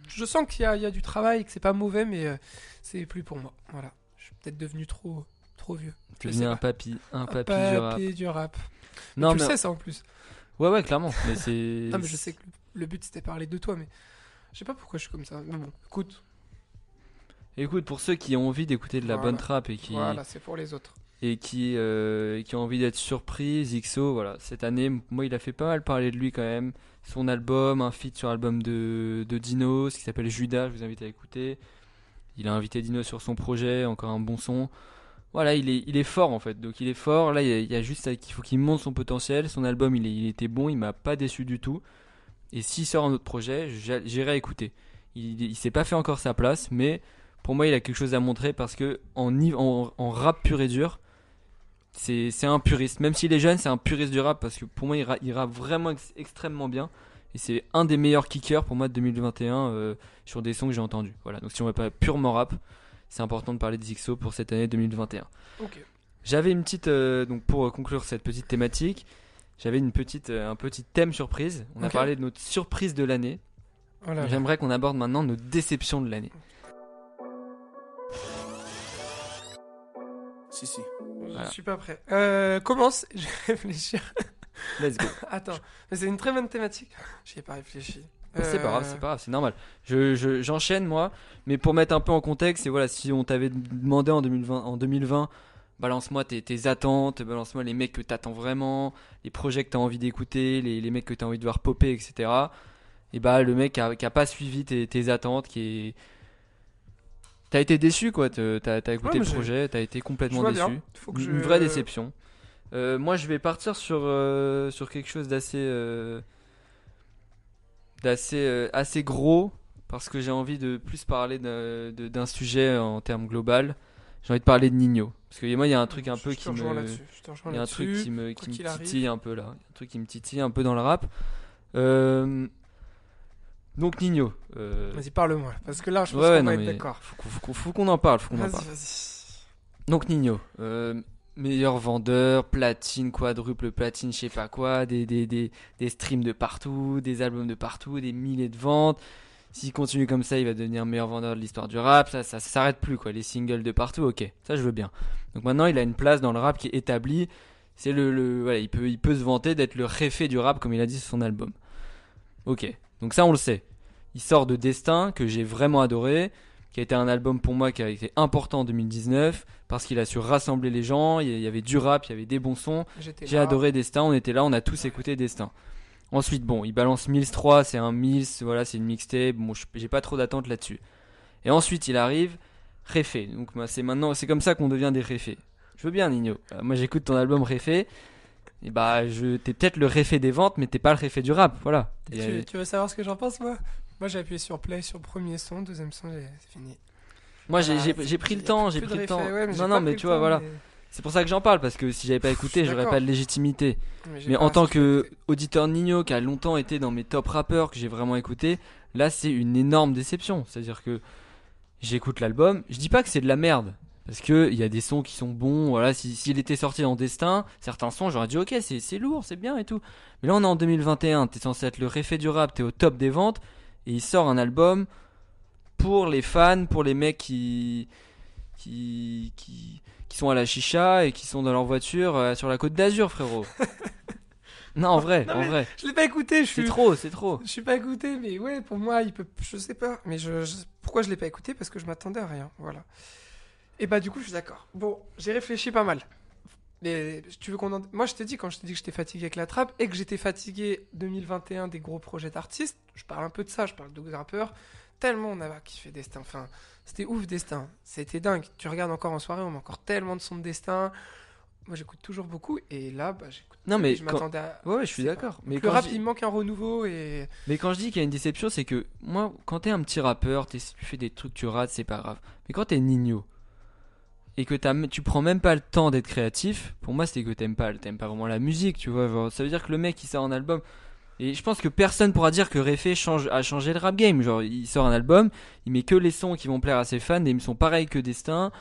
je sens qu'il y y a du travail, que c'est pas mauvais, mais euh, c'est plus pour moi. Voilà. Je suis peut-être devenu trop, trop vieux. Tu sais un papy, un Un papy du rap. papy du rap. Non tu mais le sais ça en plus. ouais ouais clairement. Mais c'est. Non, mais je sais que le but c'était parler de toi, mais je sais pas pourquoi je suis comme ça. Mais bon, écoute, Écoute, pour ceux qui ont envie d'écouter de la Voilà. bonne trap et qui voilà, c'est pour les autres. et qui euh, qui ont envie d'être surpris, Zixo, voilà, cette année, moi il a fait pas mal parler de lui quand même. Son album, un feat sur l'album de, de Dino, ce qui s'appelle Judas, je vous invite à écouter. Il a invité Dino sur son projet, encore un bon son. Voilà, il est, il est fort en fait, donc il est fort. Là, il y a, il y a juste qu'il faut qu'il monte son potentiel. Son album, il, est- il était bon, il m'a pas déçu du tout. Et s'il sort un autre projet, j'irai écouter. Il, il s'est pas fait encore sa place, mais pour moi, il a quelque chose à montrer parce que en, nive- en, en rap pur et dur, c'est un puriste. Même s'il est jeune, c'est un puriste du rap parce que pour moi, il, ra- il rappe vraiment ex- extrêmement bien. Et c'est un des meilleurs kickers pour moi de 2021 euh, sur des sons que j'ai entendus. Voilà, donc si on veut pas purement rap, c'est important de parler de Zixo pour cette année 2021. Ok. J'avais une petite, euh, donc pour euh, conclure cette petite thématique, j'avais une petite, euh, un petit thème surprise. On a parlé de notre surprise de l'année. Voilà. J'aimerais qu'on aborde maintenant nos déceptions de l'année. Si, si. Je Voilà. suis pas prêt. Euh, commence, je vais réfléchir. Let's go. Attends, mais c'est une très bonne thématique. J'y ai pas réfléchi. C'est pas grave, Euh, c'est pas grave, c'est normal. Je, je- j'enchaîne moi, mais pour mettre un peu en contexte, et voilà, si on t'avait demandé en 2020, en 2020 balance-moi tes, tes attentes, balance-moi les mecs que t'attends vraiment, les projets que t'as envie d'écouter, les, les mecs que t'as envie de voir popper, etc. Et bah le mec qui a, qui a pas suivi tes, tes attentes, qui est... T'as été déçu quoi, t'as, écouté Ouais, le projet, t'as été complètement déçu. bien. Faut que Une je... une vraie déception. Euh, moi, je vais partir sur, euh, sur quelque chose d'assez euh, d'assez assez gros parce que j'ai envie de plus parler d'un sujet en termes global. J'ai envie de parler de Nino parce que moi, il y a un truc un peu qui me il y a un truc qui me, qui me titille un peu là. Un truc qui me titille un peu dans le rap. Euh, donc Nino. euh, Vas-y, parle-moi. Parce que là, je pense ouais, qu'on va être d'accord. faut qu'on- faut qu'on- faut qu'on en parle. Faut qu'on en Vas-y, parle. vas-y. Donc Nino, euh, meilleur vendeur, platine, quadruple platine, je sais pas quoi, des, des, des, des streams de partout, des albums de partout, des milliers de ventes. S'il continue comme ça, il va devenir meilleur vendeur de l'histoire du rap. Ça, ça, s'arrête plus quoi. Les singles de partout, ok, ça je veux bien. Donc maintenant, il a une place dans le rap qui est établie. C'est le, le voilà, il peut, il peut se vanter d'être le réfé du rap comme il a dit sur son album. Ok, donc ça on le sait. Il sort de Destin que j'ai vraiment adoré. qui a été un album pour moi qui a été important en 2019 parce qu'il a su rassembler les gens. Il y- avait du rap, il y avait des bons sons. J'ai adoré Destin, on était là, on a tous écouté Destin. Ensuite, bon, il balance Mills 3, c'est un Mills, voilà, c'est une mixtape, bon, j'ai pas trop d'attente là-dessus. Et ensuite, il arrive, Réfé. Donc, moi, c'est maintenant, c'est comme ça qu'on devient des Réfés. Je veux bien, Nino. Euh, moi, j'écoute ton album Réfé. Et bah, je, t'es peut-être le Réfé des ventes, mais t'es pas le Réfé du rap, voilà. Et Et, tu, euh, tu veux savoir ce que j'en pense, moi? Moi, j'ai appuyé sur play sur premier son, deuxième son, c'est fini. moi, j'ai, Voilà, pris le temps, j'ai pris le réfé, temps. ouais, non, non, mais tu vois, temps, voilà. mais- C'est pour ça que j'en parle, parce que si j'avais pas écouté, j'aurais pas de légitimité. mais en tant que auditeur Nino qui a longtemps été dans mes top rappeurs que j'ai vraiment écouté, là c'est une énorme déception. C'est-à-dire que j'écoute l'album, je dis pas que c'est de la merde. Parce que il y a des sons qui sont bons, voilà, si- s'il était sorti dans Destin, certains sons j'aurais dit ok c'est c'est lourd, c'est bien et tout. Mais là on est en 2021, t'es censé être le réfé du rap, t'es au top des ventes, et il sort un album pour les fans, pour les mecs qui, qui, qui, qui sont à la chicha et qui sont dans leur voiture euh, sur la côte d'Azur frérot. non en vrai, Non, en vrai. Je l'ai pas écouté, je C'est suis. trop, c'est trop. Je suis pas écouté, mais ouais, pour moi, il peut. Je sais pas, mais je, je- pourquoi je l'ai pas écouté? Parce que je m'attendais à rien, voilà. Et bah, du coup, je suis d'accord. Bon, j'ai réfléchi pas mal. Mais tu veux qu'on en... Moi, je t'ai dit, quand je t'ai dit que j'étais fatigué avec la trappe et que j'étais fatigué 2021 des gros projets d'artistes, je parle un peu de ça, je parle de rappeurs. Tellement on a kiffé Destin. Enfin, c'était ouf Destin. C'était dingue. Tu regardes encore en soirée, on met encore tellement de sons de Destin. Moi, j'écoute toujours beaucoup. Et là, bah, j'écoute. Non mais je quand... m'attendais à. ouais, ouais, je suis d'accord. Mais le rap, je... il manque un renouveau et. mais quand je dis qu'il y a une déception, c'est que moi, quand t'es un petit rappeur, tu fais des trucs, tu rates, c'est pas grave. Mais quand t'es Nino et que tu prends même pas le temps d'être créatif, pour moi, c'est que t'aimes pas, t'aimes pas vraiment la musique, tu vois. ça veut dire que le mec il sort un album. Et je pense que personne pourra dire que change, a changé le rap game. Genre, il sort un album, il met que les sons qui vont plaire à ses fans, et ils sont pareils que Destin.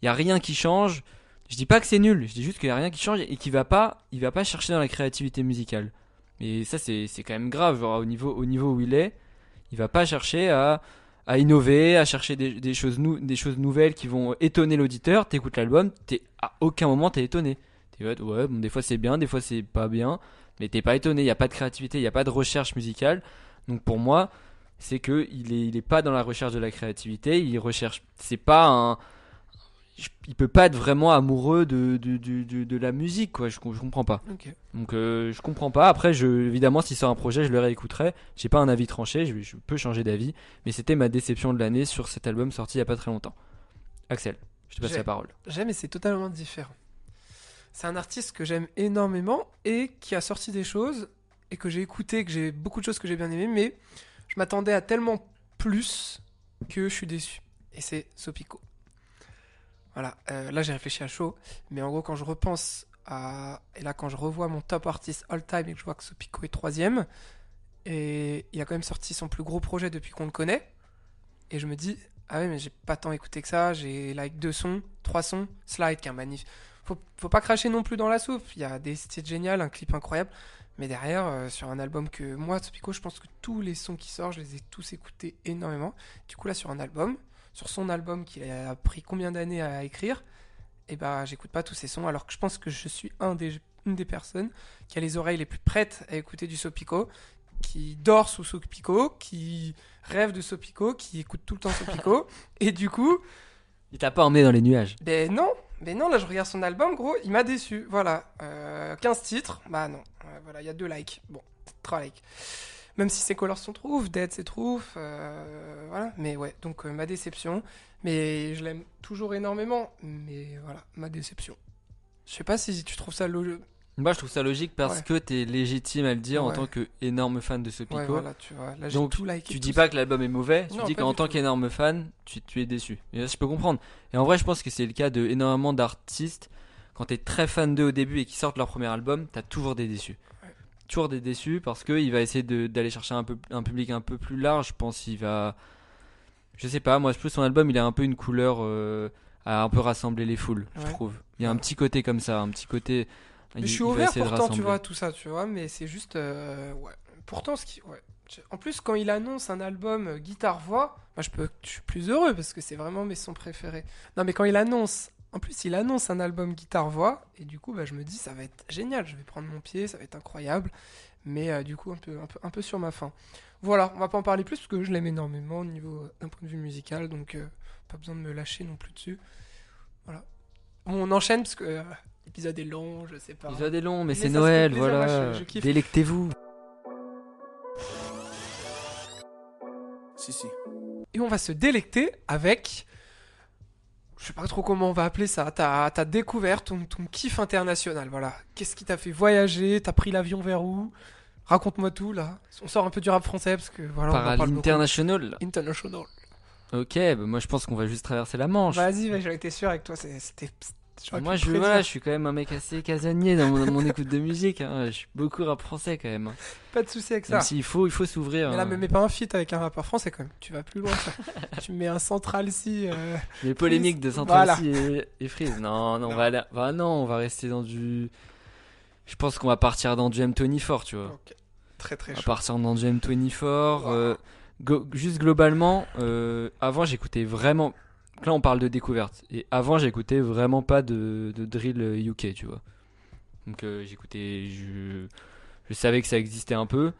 Il y a rien qui change. Je dis pas que c'est nul, je dis juste qu'il y a rien qui change et qu'il va pas, il va pas chercher dans la créativité musicale. Et ça, c'est c'est quand même grave. Genre, au niveau, au niveau où il est, il va pas chercher à, à innover, à chercher des, choses nouvelles qui vont étonner l'auditeur. T'écoutes l'album, t'es à aucun moment t'es étonné. T'es ouais, bon, des fois c'est bien, des fois c'est pas bien, mais t'es pas étonné. Il y a pas de créativité, il y a pas de recherche musicale. Donc pour moi, c'est que il est, est pas dans la recherche de la créativité. Il recherche, c'est pas un il peut pas être vraiment amoureux de, de, de, la musique quoi je, je comprends pas donc euh, je comprends pas. Après, je, évidemment, s'il sort un projet, je le réécouterai. J'ai pas un avis tranché, je, je peux changer d'avis. Mais c'était ma déception de l'année sur cet album sorti il y a pas très longtemps. Axel, je te passe la parole. J'aime et c'est totalement différent. C'est un artiste que j'aime énormément et qui a sorti des choses et que j'ai écouté, que j'ai beaucoup de choses que j'ai bien aimées, mais je m'attendais à tellement plus que je suis déçu. Et c'est Sopico. Voilà, euh, là j'ai réfléchi à chaud, mais en gros quand je repense à... Et là quand je revois mon top artiste all time et que je vois que Sopico est troisième, et il a quand même sorti son plus gros projet depuis qu'on le connaît, et je me dis, ah ouais mais j'ai pas tant écouté que ça, j'ai like deux sons, trois sons, Slide qui est un magnifique. Faut, faut pas cracher non plus dans la soupe, il y a des titres géniales, un clip incroyable, mais derrière, euh, sur un album que moi, Sopico, je pense que tous les sons qui sortent, je les ai tous écoutés énormément. Du coup là sur un album, sur son album qu'il a pris combien d'années à écrire, et bah j'écoute pas tous ces sons, alors que je pense que je suis un des, une des personnes qui a les oreilles les plus prêtes à écouter du Sopico, qui dort sous Sopico, qui rêve de Sopico, qui écoute tout le temps Sopico, et du coup, Il t'a pas emmené dans les nuages. ben non, mais non, là je regarde son album, gros, il m'a déçu. Voilà, Euh, 15 titres, bah non, Ouais, voilà, il y a deux likes. Bon, 3 likes. Même si ses colors sont trop ouf, Dead c'est trop ouf, euh, voilà. Mais ouais, donc euh, ma déception. Mais je l'aime toujours énormément, mais voilà, ma déception. Je sais pas si tu trouves ça logique. Moi, je trouve ça logique parce Ouais. que t'es légitime à le dire en tant que énorme fan de Sopico. Ouais, voilà, tu vois. Là, Donc, tout liké. Tu tout dis ça. pas que l'album est mauvais, tu Non, dis qu'en tant qu'énorme fan, tu, tu es déçu. Et je peux comprendre. Et en vrai, je pense que c'est le cas de énormément d'artistes. Quand t'es très fan d'eux au début et qu'ils sortent leur premier album, t'as toujours des déçus. Toujours des déçus parce qu'il va essayer d'aller chercher un, peu, un public un peu plus large. Je pense qu'il va. Je sais pas, moi, je trouve son album, il a un peu une couleur euh, à un peu rassembler les foules, je trouve. Il y a un petit côté comme ça, un petit côté. Il- je suis ouvert pourtant, tu vois, tout ça, tu vois, mais c'est juste. euh, ouais. Pourtant, ce qui. Ouais. En plus, quand il annonce un album euh, guitare-voix, moi je, peux, je suis plus heureux parce que c'est vraiment mes sons préférés. Non, mais quand il annonce En plus, il annonce un album guitare-voix, et du coup, bah, je me dis, ça va être génial, je vais prendre mon pied, ça va être incroyable, mais euh, du coup, un peu, un, peu, un peu sur ma fin. Voilà, on va pas en parler plus, parce que je l'aime énormément au niveau euh, d'un point de vue musical, donc euh, pas besoin de me lâcher non plus dessus. Voilà. Bon, on enchaîne, parce que euh, l'épisode est long, je sais pas. L'épisode est long, mais, Mais c'est Noël, plaisir, voilà. je- je. Délectez-vous. Si, si. Et on va se délecter avec. Je sais pas trop comment on va appeler ça. Ta, ta découverte, ton, ton kiff international. Voilà. Qu'est-ce qui t'a fait voyager? T'as pris l'avion vers où? Raconte-moi tout là. On sort un peu du rap français parce que voilà. on en Par beaucoup. l'international. International. Ok, bah moi je pense qu'on va juste traverser la Manche. Vas-y, j'en étais sûr avec toi. C'était. Moi je, voilà, je suis quand même un mec assez casanier dans mon, écoute de musique. hein. Je suis beaucoup rap français quand même. Pas de souci avec ça. Même s'il faut, il faut s'ouvrir. Mais là, hein. me mets pas un feat avec un rappeur français quand même. Tu vas plus loin. ça. tu me mets un central si. euh, Les polémiques de Central Voilà. C et, et Freeze. Non, non, on va aller- bah non, on va rester dans du. Je pense qu'on va partir dans du M24, tu vois. ok. Très très On va chaud. partir dans du M24. euh, go- juste globalement, euh, avant j'écoutais vraiment. Là on parle de découverte. Et avant j'écoutais vraiment pas de, de drill euh, UK, tu vois. Donc euh, j'écoutais. Je, je savais que ça existait un peu.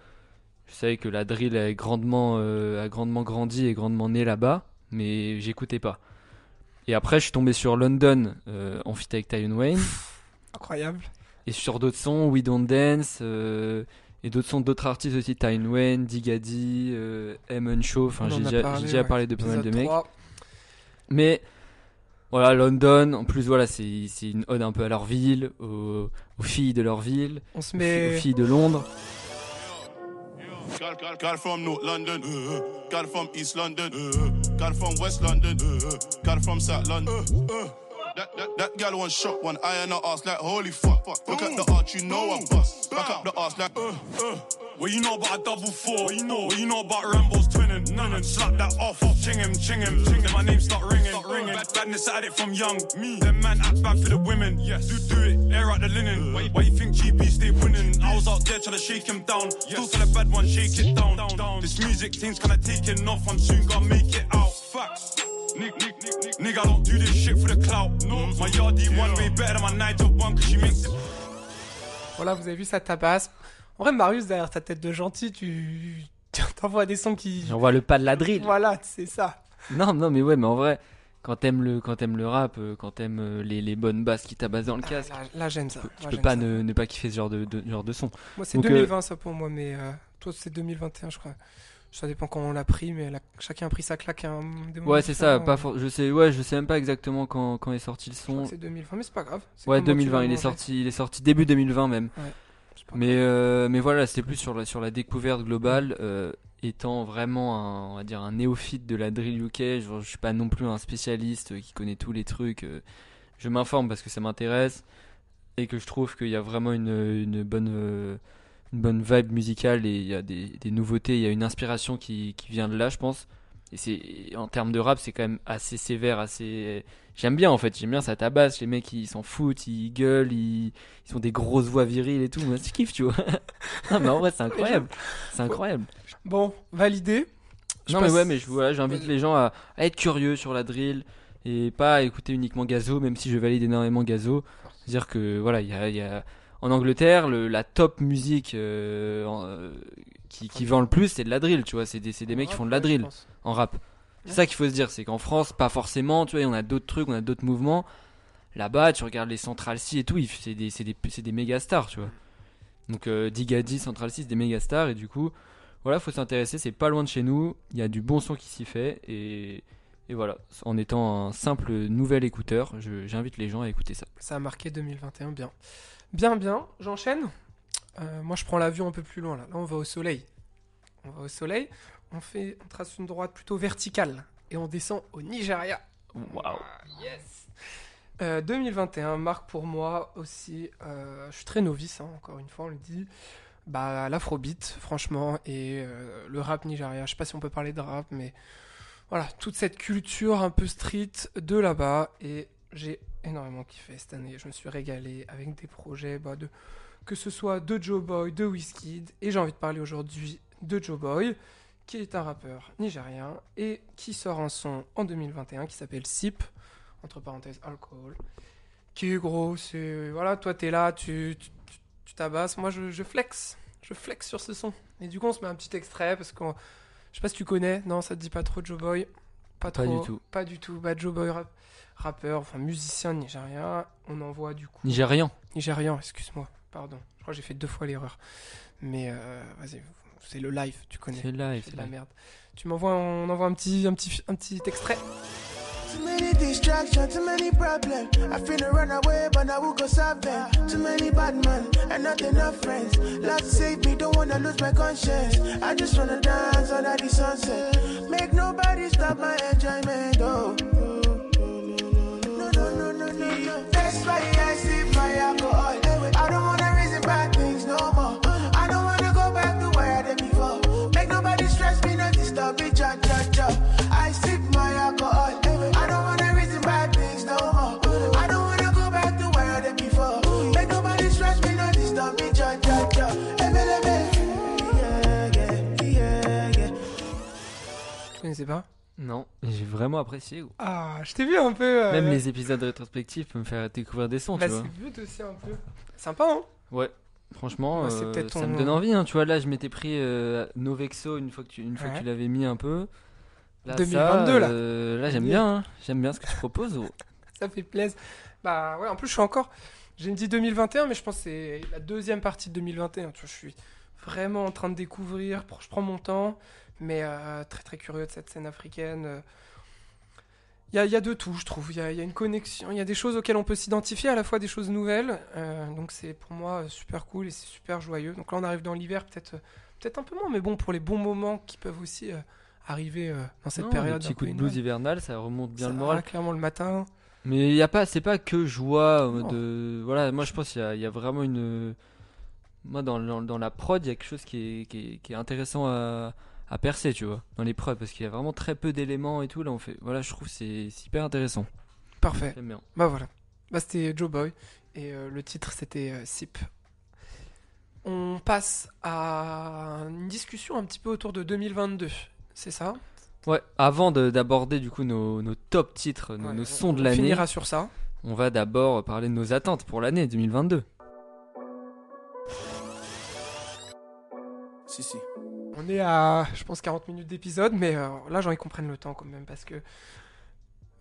Je savais que la drill a grandement, euh, a grandement grandi et grandement né là-bas. Mais j'écoutais pas. Et après je suis tombé sur London euh, en feat avec Tyron Wayne. Incroyable. Et sur d'autres sons, We Don't Dance, euh, et d'autres sons d'autres artistes aussi, Tyne Wayne, Digadi, euh, M. Show, enfin j'ai déjà, parlé, de pas mal de mecs. 3. Mais voilà, London, en plus voilà, c'est une ode un peu à leur ville, aux, aux filles de leur ville, On se aux, filles- aux met. filles de Londres. Gal, gal, gal from North London, uh, gal from East London, uh, gal from West London, uh, gal from South London. Uh, that, that, that gal one shot, one eye in her ass like holy fuck. Look at the arch, you know I bust. Back up the ass like uh, uh. What you know about a double four? What you know? What you know about Rambo's twinning? None and slap that off. Ching him, ching him, ching him. My name start ringing, ringing. Bad, badness at it from young. Me, them man act bad for the women. Yes, do do it. Air out the linen. Why, why you think GB stay winning? I was out there trying to shake him down. Still tell the bad one shake it down. down. This music thing's kinda taking off. I'm soon gonna make it out. Facts. Nick, nick, nick, nick. Nigga, I don't do this shit for the clout. No, mm-hmm. my yardie one way better than my Nigel one, cause she makes it. Voilà, vous avez vu, ça tabasse. En vrai, Marius, derrière ta tête de gentil, tu t'envoies des sons qui. On voit le pas de la drill. Voilà, c'est ça. Non, non, mais ouais, mais en vrai, quand t'aimes le, quand t'aimes le rap, euh, quand t'aimes euh, les, les bonnes basses qui tabassent dans le Ah, casque, là, là, j'aime ça. tu Là, peux pas ne, ne pas kiffer ce genre de, de- genre de son. Moi, c'est Donc, euh, 2020, ça pour moi, mais euh, toi, c'est 2021, je crois. Ça dépend quand on l'a pris, mais chacun a pris sa claque à un des moments Ouais, c'est ça. Pas for- je sais, ouais, je sais même pas exactement quand, quand est sorti le son. c'est 2020, mais c'est pas grave. Ouais, comment tu 2020, vas il est sorti, il est sorti début 2020 même. Pas Mais euh, mais voilà, c'était plus sur la sur la découverte globale, euh, étant vraiment un, on va dire un néophyte de la drill UK. Genre, je suis pas non plus un spécialiste qui connaît tous les trucs. euh, je m'informe parce que ça m'intéresse et que je trouve qu'il y a vraiment une une bonne euh, une bonne vibe musicale et il y a des, des nouveautés, il y a une inspiration qui, qui vient de là, je pense. Et c'est en termes de rap, c'est quand même assez sévère, assez. J'aime bien en fait, j'aime bien ça tabasse. Les mecs ils s'en foutent, ils gueulent, ils, ils ont des grosses voix viriles et tout. Moi je kiffe, tu vois. non mais en vrai c'est incroyable, c'est incroyable. Bon, validé. Je non mais ouais, mais je, voilà, j'invite les gens à, à être curieux sur la drill et pas à écouter uniquement Gazo, même si je valide énormément Gazo. C'est-à-dire que voilà, il y a, il y a- en Angleterre le, la top musique euh, euh, qui, qui vend le plus, c'est de la drill, tu vois. C'est des, c'est des mecs qui font de la drill en rap. C'est Ouais. ça qu'il faut se dire, c'est qu'en France, pas forcément, tu vois, on a d'autres trucs, on a d'autres mouvements. Là-bas, tu regardes les Central C et tout, c'est des, c'est des, c'est des méga stars, tu vois. Donc euh, Digadi, Central C, c'est des méga stars, et du coup, voilà, faut s'intéresser, c'est pas loin de chez nous, il y a du bon son qui s'y fait, et, et voilà, en étant un simple nouvel écouteur, j'invite les gens à écouter ça. Ça a marqué 2021, bien. Bien, bien. J'enchaîne? Euh, moi, je prends l'avion un peu plus loin. Là. là, on va au soleil. On va au soleil. On, fait, on trace une droite plutôt verticale. Et on descend au Nigeria. Waouh! Yes Euh, 2021 marque pour moi aussi, euh, je suis très novice, hein, encore une fois, on le dit, bah, l'afrobeat, franchement, et euh, le rap nigérien. Je sais pas si on peut parler de rap, mais voilà, toute cette culture un peu street de là-bas, et j'ai énormément kiffé cette année. Je me suis régalé avec des projets, bah, de, que ce soit de Joe Boy, de Wizkid, et j'ai envie de parler aujourd'hui de Joe Boy, qui est un rappeur nigérien, et qui sort un son en 2021 qui s'appelle Sip. entre parenthèses alcool, qui est gros. C'est voilà, toi t'es là, tu tu- tu- tu tabasses, moi je, je flex, je flex sur ce son. Et du coup on se met un petit extrait parce qu'on, je sais pas si tu connais, non ça te dit pas trop Joe Boy, pas Pas trop, du tout. pas du tout. Bah Joe Boy rap- rappeur, enfin musicien nigérien, on envoie du coup Nigérian. nigérian, excuse-moi, pardon, je crois que j'ai fait deux fois l'erreur, mais euh, vas-y, c'est le live, tu connais. C'est live. C'est la live. merde. Tu m'envoies, on envoie un petit, un petit, un petit extrait. Too many distractions, too many problems. I finna run away, but I will go solve them. Too many bad men and not enough friends. Lord save me, don't wanna lose my conscience. I just wanna dance under the sunset. Make nobody stop my enjoyment. Oh. No, no, no, no, no, no. That's why I sip connaissais pas Non, j'ai vraiment apprécié. Ah, je t'ai vu un peu. euh, Même les épisodes rétrospectifs peuvent me faire découvrir des sons, Bah, tu vois. c'est but aussi un peu. Sympa, hein Ouais. Franchement, euh, ça me donne envie. Hein. Tu vois, là, je m'étais pris euh, Novexo une fois que tu, une fois que Ouais. tu l'avais mis un peu. Là, 2022, ça, là. euh, là, j'aime bien. hein. J'aime bien ce que tu proposes. gros. Ça fait plaisir. Bah ouais, en plus, je suis encore. J'ai dit 2021, mais je pense que c'est la deuxième partie de 2021. Tu vois, je suis vraiment en train de découvrir. Je prends mon temps, mais euh, très très curieux de cette scène africaine. euh. Il y a, il y a de tout, je trouve. Il y a, il y a une connexion. Il y a des choses auxquelles on peut s'identifier, à la fois des choses nouvelles. euh, donc c'est pour moi euh, super cool et c'est super joyeux. Donc là, on arrive dans l'hiver, peut-être euh, peut-être un peu moins, mais bon, pour les bons moments qui peuvent aussi euh, arriver euh, dans cette Non, période. Le petit un coup de blues hivernal, ça remonte bien Ça le moral. clairement le matin. Mais il y a pas, c'est pas que joie Non. de, voilà. Moi, je pense qu'il y y a vraiment une, moi dans, dans, dans la prod, il y a quelque chose qui est, qui est, qui est intéressant à, à percer, tu vois, dans les prods, parce qu'il y a vraiment très peu d'éléments et tout. Là, on fait, voilà, je trouve que c'est hyper intéressant. Parfait. J'aime bien. Bah voilà. Bah c'était Joe Boy. Et euh, le titre c'était euh, Sip. On passe à une discussion un petit peu autour de 2022. C'est ça? Ouais. Avant de- d'aborder du coup nos, nos top titres, nos, Ouais, nos on- sons de on l'année, finira sur ça. on va d'abord parler de nos attentes pour l'année 2022. Si, si. On est à, je pense, 40 minutes d'épisode, mais euh, là, j'en ai qu'on prenne le temps quand même, parce que.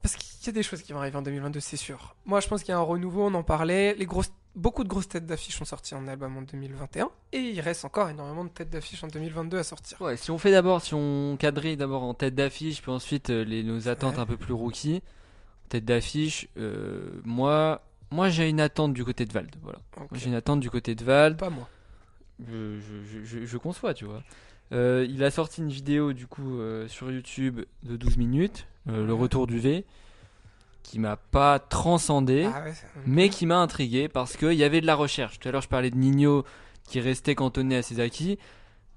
Parce qu'il y a des choses qui vont arriver en 2022, c'est sûr. Moi, je pense qu'il y a un renouveau, on en parlait. Les grosses, beaucoup de grosses têtes d'affiches sont sorties en album en 2021, et il reste encore énormément de têtes d'affiches en 2022 à sortir. Ouais, si on fait d'abord, si on quadrille d'abord en tête d'affiche, puis ensuite euh, les, nos attentes Ouais. un peu plus rookie. Tête d'affiche, euh, moi, moi j'ai une attente du côté de Vald. Voilà. J'ai une attente du côté de Vald. Pas moi. Je, je, je, je- je conçois, tu vois. Euh, il a sorti une vidéo du coup euh, sur YouTube de 12 minutes, euh, le retour du V, qui m'a pas transcendé Ah ouais, mais qui m'a intrigué parce qu'il y avait de la recherche. Tout à l'heure, je parlais de Nino qui restait cantonné à ses acquis.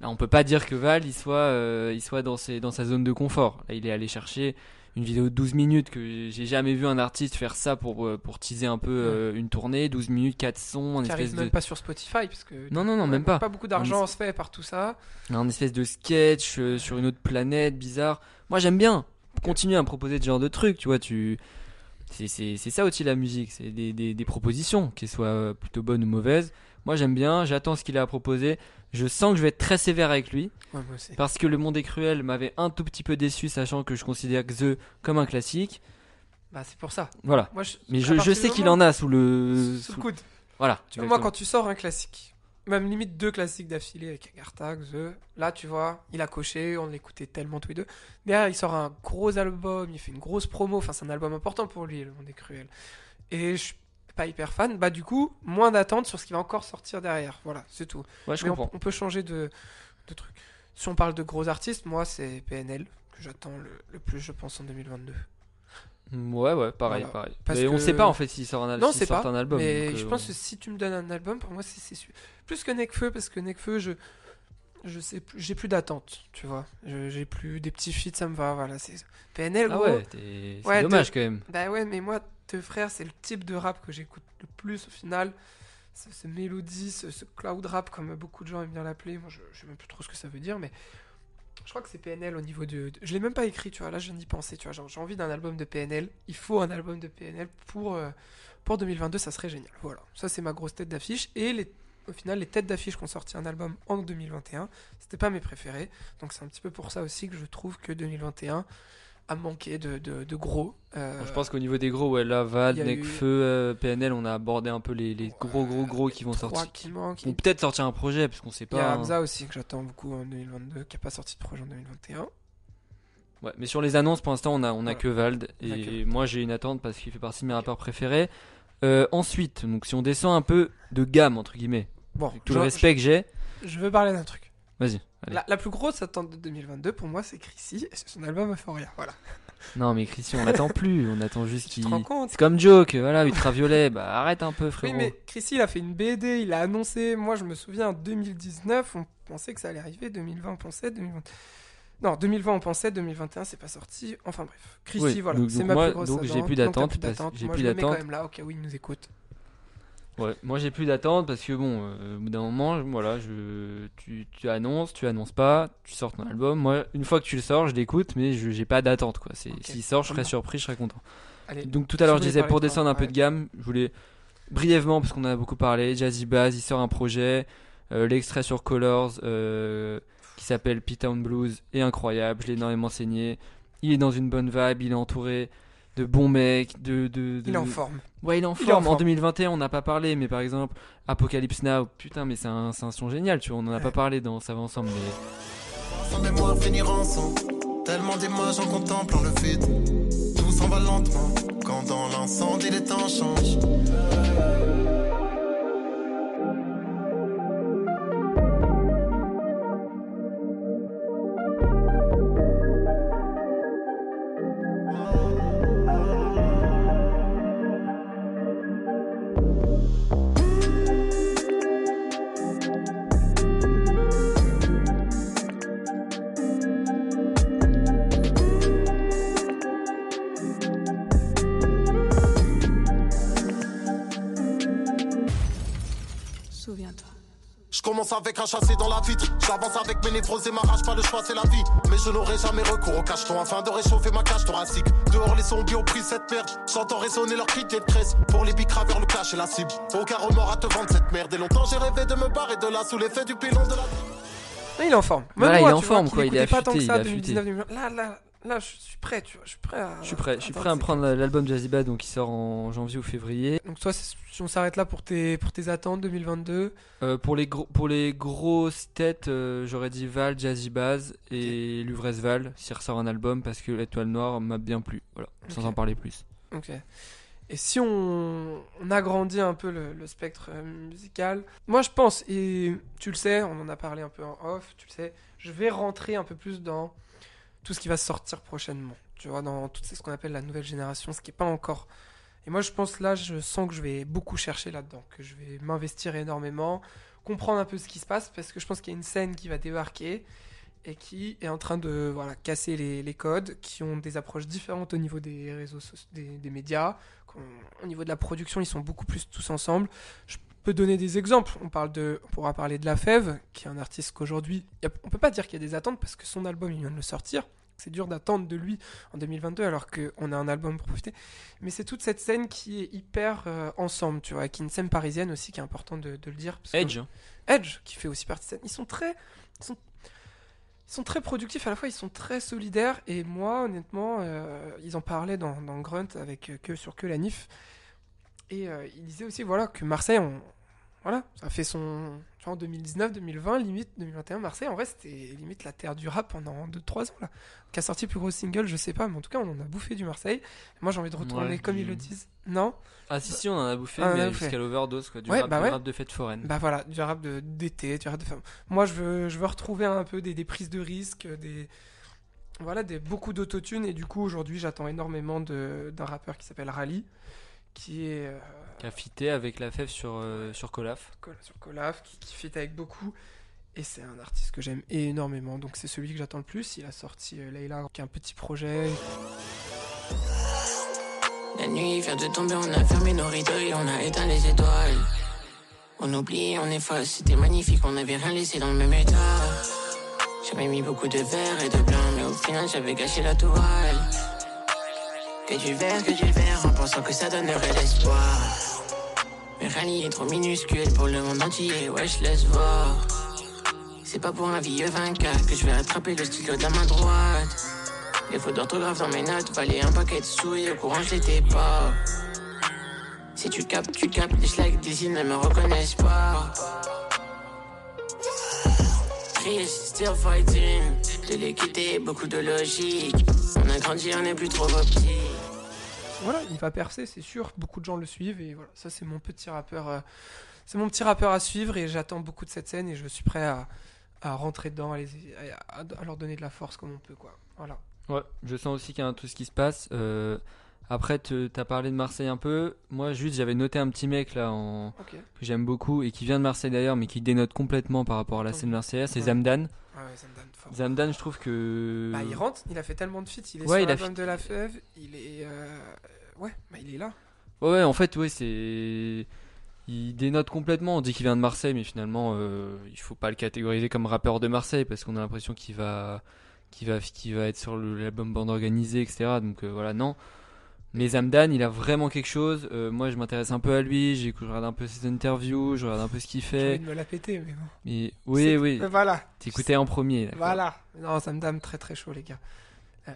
Là, on peut pas dire que Val il soit, il soit dans, ses, dans sa zone de confort. Là, il est allé chercher une vidéo de 12 minutes que j'ai jamais vu un artiste faire ça pour, euh, pour teaser un peu euh, une tournée. 12 minutes, 4 sons, un qui arrive espèce même de, pas sur Spotify parce que Non, non, non, même pas. pas beaucoup d'argent se fait par tout ça. un espèce de sketch euh, sur une autre planète bizarre. Moi, j'aime bien continuer à me proposer ce genre de trucs. Tu vois, tu. C'est, ça aussi la musique, c'est des, des, des propositions, qu'elles soient plutôt bonnes ou mauvaises. Moi j'aime bien, j'attends ce qu'il a à proposer. Je sens que je vais être très sévère avec lui, Ouais, moi aussi. parce que Le Monde est cruel m'avait un tout petit peu déçu, sachant que je considère The comme un classique. Bah c'est pour ça. Voilà. Moi, je, Mais je, sais qu'il en a sous le. sous sous- le coude. Voilà. Tu moi, quand tu sors un classique, même limite deux classiques d'affilée avec Agartha, The, là, tu vois, il a coché, on l'écoutait tellement tous les deux. Derrière, il sort un gros album, il fait une grosse promo, enfin, c'est un album important pour lui, Le Monde est cruel. Et je pas hyper fan, bah, du coup, moins d'attente sur ce qui va encore sortir derrière. Voilà, c'est tout. Ouais, je Mais on, comprends. on peut changer de, de truc. Si on parle de gros artistes, moi, c'est PNL que j'attends le, le plus, je pense, en 2022. Ouais, ouais, pareil, Voilà. pareil. Parce mais on que- sait pas en fait s'il sort un, al- Non, sort pas. un album. mais je euh, pense que si tu me donnes un album, pour moi, c'est. Plus que Nekfeu, parce que Nekfeu, je, je sais plus, j'ai plus d'attente, tu vois. J'ai plus des petits feats, ça me va, voilà. c'est PNL, Ah gros. ouais, Ouais, dommage quand même. Bah ouais, mais moi, deux frères, c'est le type de rap que j'écoute le plus au final. Ce, ce mélodie, ce, cloud rap, comme beaucoup de gens aiment bien l'appeler. Moi, je, je sais même plus trop ce que ça veut dire, mais Je crois que c'est PNL au niveau de. de- Je l'ai même pas écrit, tu vois. Là, je viens d'y penser, tu vois. J'ai envie d'un album de PNL. Il faut un album de PNL pour, euh, pour 2022, ça serait génial. Voilà. Ça, c'est ma grosse tête d'affiche. Et au final, les têtes d'affiche qui ont sorti un album en 2021, c'était pas mes préférés. Donc, c'est un petit peu pour ça aussi que je trouve que 2021 a manqué de, de, de gros. Euh, je pense qu'au niveau des gros, ouais, là, Val, il y a Nekfeu, euh, PNL, on a abordé un peu les, les gros, gros, gros qui vont sortir. qui manquent. Vont peut-être sortir un projet, parce qu'on sait Il y a pas. hein. Hamza aussi que j'attends beaucoup en 2022, qui a pas sorti de projet en 2021. Ouais, mais sur les annonces, pour l'instant, on a, on a Voilà. que Vald. Et moi, j'ai une attente parce qu'il fait partie de mes rappeurs préférés. Euh, ensuite, donc si on descend un peu de gamme, entre guillemets, Bon, tout le respect que j'ai, je veux parler d'un truc. vas-y. La, la plus grosse attente de 2022 pour moi, c'est Chrissy et c'est son album Euphoria. Voilà. Non, mais Christian, on l'attend plus. On attend juste Tu qu'il. te rends compte C'est comme Joke, voilà, Ultraviolet. bah arrête un peu, Oui, frérot. mais Chrissy, il a fait une BD, il a annoncé. Moi, je me souviens, en 2019, on pensait que ça allait arriver. 2020, on pensait. 2020... Non, 2020, on pensait. 2021, c'est pas sorti. Enfin bref. Chrissy, Oui, voilà. C'est ma moi, plus grosse donc j'ai plus d'attente d'attente. j'ai Moi, plus je le mets d'attente. quand même là, au cas où il nous écoute. Ouais, moi j'ai plus d'attente parce que bon, euh, au bout d'un moment, je- voilà, je, tu, tu annonces, tu annonces pas, tu sors ton album. Moi, une fois que tu le sors, je l'écoute, mais je j'ai pas d'attente quoi. C'est, Ok, S'il sort, je serai très bien. surpris, je serai content. Allez. Donc tout à l'heure, je voulais disais parler pour de descendre un peu Ouais. de gamme, je voulais brièvement parce qu'on en a beaucoup parlé. Jazzy Bass, il sort un projet, euh, l'extrait sur Colors euh, qui s'appelle P-Town Blues est incroyable. Je l'ai énormément saigné. Il est dans une bonne vibe, il est entouré de bons mecs, de, de, de- Il est en forme. Ouais, il est en Il est forme. en En forme. 2021, on n'a pas parlé, mais par exemple, Apocalypse Now, putain, mais c'est un, c'est un son génial, tu vois. On en a Ouais. pas parlé dans Ça va ensemble, mais. Sans mémoire finir ensemble. Tellement d'images en contemplant le vide. Tout s'en va lentement. Quand dans l'incendie les temps changent. Avec un chassé dans la vitre. J'avance avec mes névroses et ma rage, pas le choix, c'est la vie. Mais je n'aurai jamais recours au cacheton afin de réchauffer ma cage thoracique. Dehors, les zombies ont pris cette merde. J'entends résonner leur cri de détresse. Pour les bicraveurs, le clash et la cible. Aucun remords à te vendre cette merde. Et longtemps, j'ai rêvé de me barrer de là sous l'effet du pilon de la. Mais il est en forme. Même Voilà, moi, il est en vois, forme, quoi, il est pas tant que ça, il est affûté. 2019, 2020. Là, là, là, je suis prêt, tu vois. Je suis prêt à. Je suis prêt, je suis prêt à me prendre l'album Jazzy Bad, donc il sort en janvier ou février. Donc, toi, si on s'arrête là pour tes, pour tes attentes 2022, Euh, pour, les gros, pour les grosses têtes, euh, j'aurais dit Val, Jazzy Baz et Luvresse Val, s'il ressort un album, parce que L'Étoile Noire m'a bien plu. Voilà, sans en parler plus. Ok. Et si on, on agrandit un peu le, le spectre euh, musical, moi je pense, et tu le sais, on en a parlé un peu en off, tu le sais, je vais rentrer un peu plus dans tout ce qui va sortir prochainement. Tu vois, dans tout ce qu'on appelle la nouvelle génération, ce qui n'est pas encore. Et moi je pense là, je sens que je vais beaucoup chercher là-dedans, que je vais m'investir énormément, comprendre un peu ce qui se passe, parce que je pense qu'il y a une scène qui va débarquer et qui est en train de voilà, casser les, les codes, qui ont des approches différentes au niveau des réseaux des, des médias, au niveau de la production, ils sont beaucoup plus tous ensemble. Peux donner des exemples. On, parle de, on pourra parler de La Fève, qui est un artiste qu'aujourd'hui, on peut pas dire qu'il y a des attentes parce que son album, il vient de le sortir. C'est dur d'attendre de lui en 2022 alors qu'on a un album pour profiter. Mais c'est toute cette scène qui est hyper euh, ensemble, tu vois, qui est une scène parisienne aussi qui est important de, de le dire. parce Edge, hein. Edge, qui fait aussi partie de cette. Ils sont très. Ils sont, ils sont très productifs, à la fois ils sont très solidaires. Et moi, honnêtement, euh, ils en parlaient dans, dans Grunt avec euh, que sur que la NIF. Et euh, ils disaient aussi voilà, que Marseille, on, voilà, ça a fait son. tu vois, en 2019, 2020, limite 2021, Marseille, en vrai, c'était limite la terre du rap pendant 2-3 ans. là. Qui a sorti le plus gros single, je sais pas, mais en tout cas, on en a bouffé du Marseille. Moi, j'ai envie de retourner Ouais, comme du- ils le disent. Non? Ah si si, on en a bouffé, Ah, mais jusqu'à l'overdose, quoi. Du, Ouais, rap, bah ouais. rap de fête foraine. Bah voilà, du rap de- d'été, du rap de femme. Moi, je veux, je veux retrouver un peu des, des prises de risques, des voilà, des beaucoup d'autotune et du coup aujourd'hui, j'attends énormément de d'un rappeur qui s'appelle Rally, qui est euh, Qui a fité avec la fève sur, euh, sur Colaf. Col- sur Colaf, qui, qui fit avec beaucoup. Et c'est un artiste que j'aime énormément, donc c'est celui que j'attends le plus. Il a sorti euh, Layla, qui est un petit projet. La nuit vient de tomber, on a fermé nos rideaux et on a éteint les étoiles. On oublie, on efface, c'était magnifique, on n'avait rien laissé dans le même état. J'avais mis beaucoup de verre et de blanc, mais au final j'avais gâché la toile. Que du vert, que du vert, en pensant que ça donnerait l'espoir. Mais Rally est trop minuscule pour le monde entier, ouais, je laisse voir. C'est pas pour un vieux 24 que je vais attraper le stylo de la main droite. Les fautes d'orthographe dans mes notes valaient un paquet de sous et au courant je l'étais pas. Si tu captes, tu captes, les schlags des îles ne me reconnaissent pas. Chris, still fighting. De l'équité, beaucoup de logique. On a grandi, on n'est plus trop petits. Voilà, il va percer, c'est sûr. Beaucoup de gens le suivent et voilà, ça c'est mon petit rappeur. euh, c'est mon petit rappeur à suivre et j'attends beaucoup de cette scène et je suis prêt à, rentrer dedans, à, les- à- leur donner de la force comme on peut quoi. Voilà. Ouais, je sens aussi qu'il tout ce qui se passe. Euh, après, tu as parlé de Marseille un peu. Moi, juste, j'avais noté un petit mec là en... Que j'aime beaucoup et qui vient de Marseille d'ailleurs, mais qui dénote complètement par rapport à la scène marseillaise. C'est Ouais. Zamdan. Ah ouais, Zamdan, fort. Zamdan, je trouve que. Bah, il rentre, il a fait tellement de feats, il est Ouais, sur il a l'album fit- de la fève, il est. euh, Ouais, bah il est là. Ouais, en fait, ouais, c'est. Il dénote complètement. On dit qu'il vient de Marseille, mais finalement, euh, il faut pas le catégoriser comme rappeur de Marseille parce qu'on a l'impression qu'il va, qu'il va, qu'il va être sur l'album bande organisée, etc. Donc euh, voilà, non. Mais Zamdan, il a vraiment quelque chose. Euh, moi, je m'intéresse un peu à lui. Je regarde un peu ses interviews, je regarde un peu ce qu'il fait. de me la péter, mais bon. Mais oui, oui. Mais Voilà. T'écoutais en premier. Voilà. Non, dame très très chaud, les gars. Euh,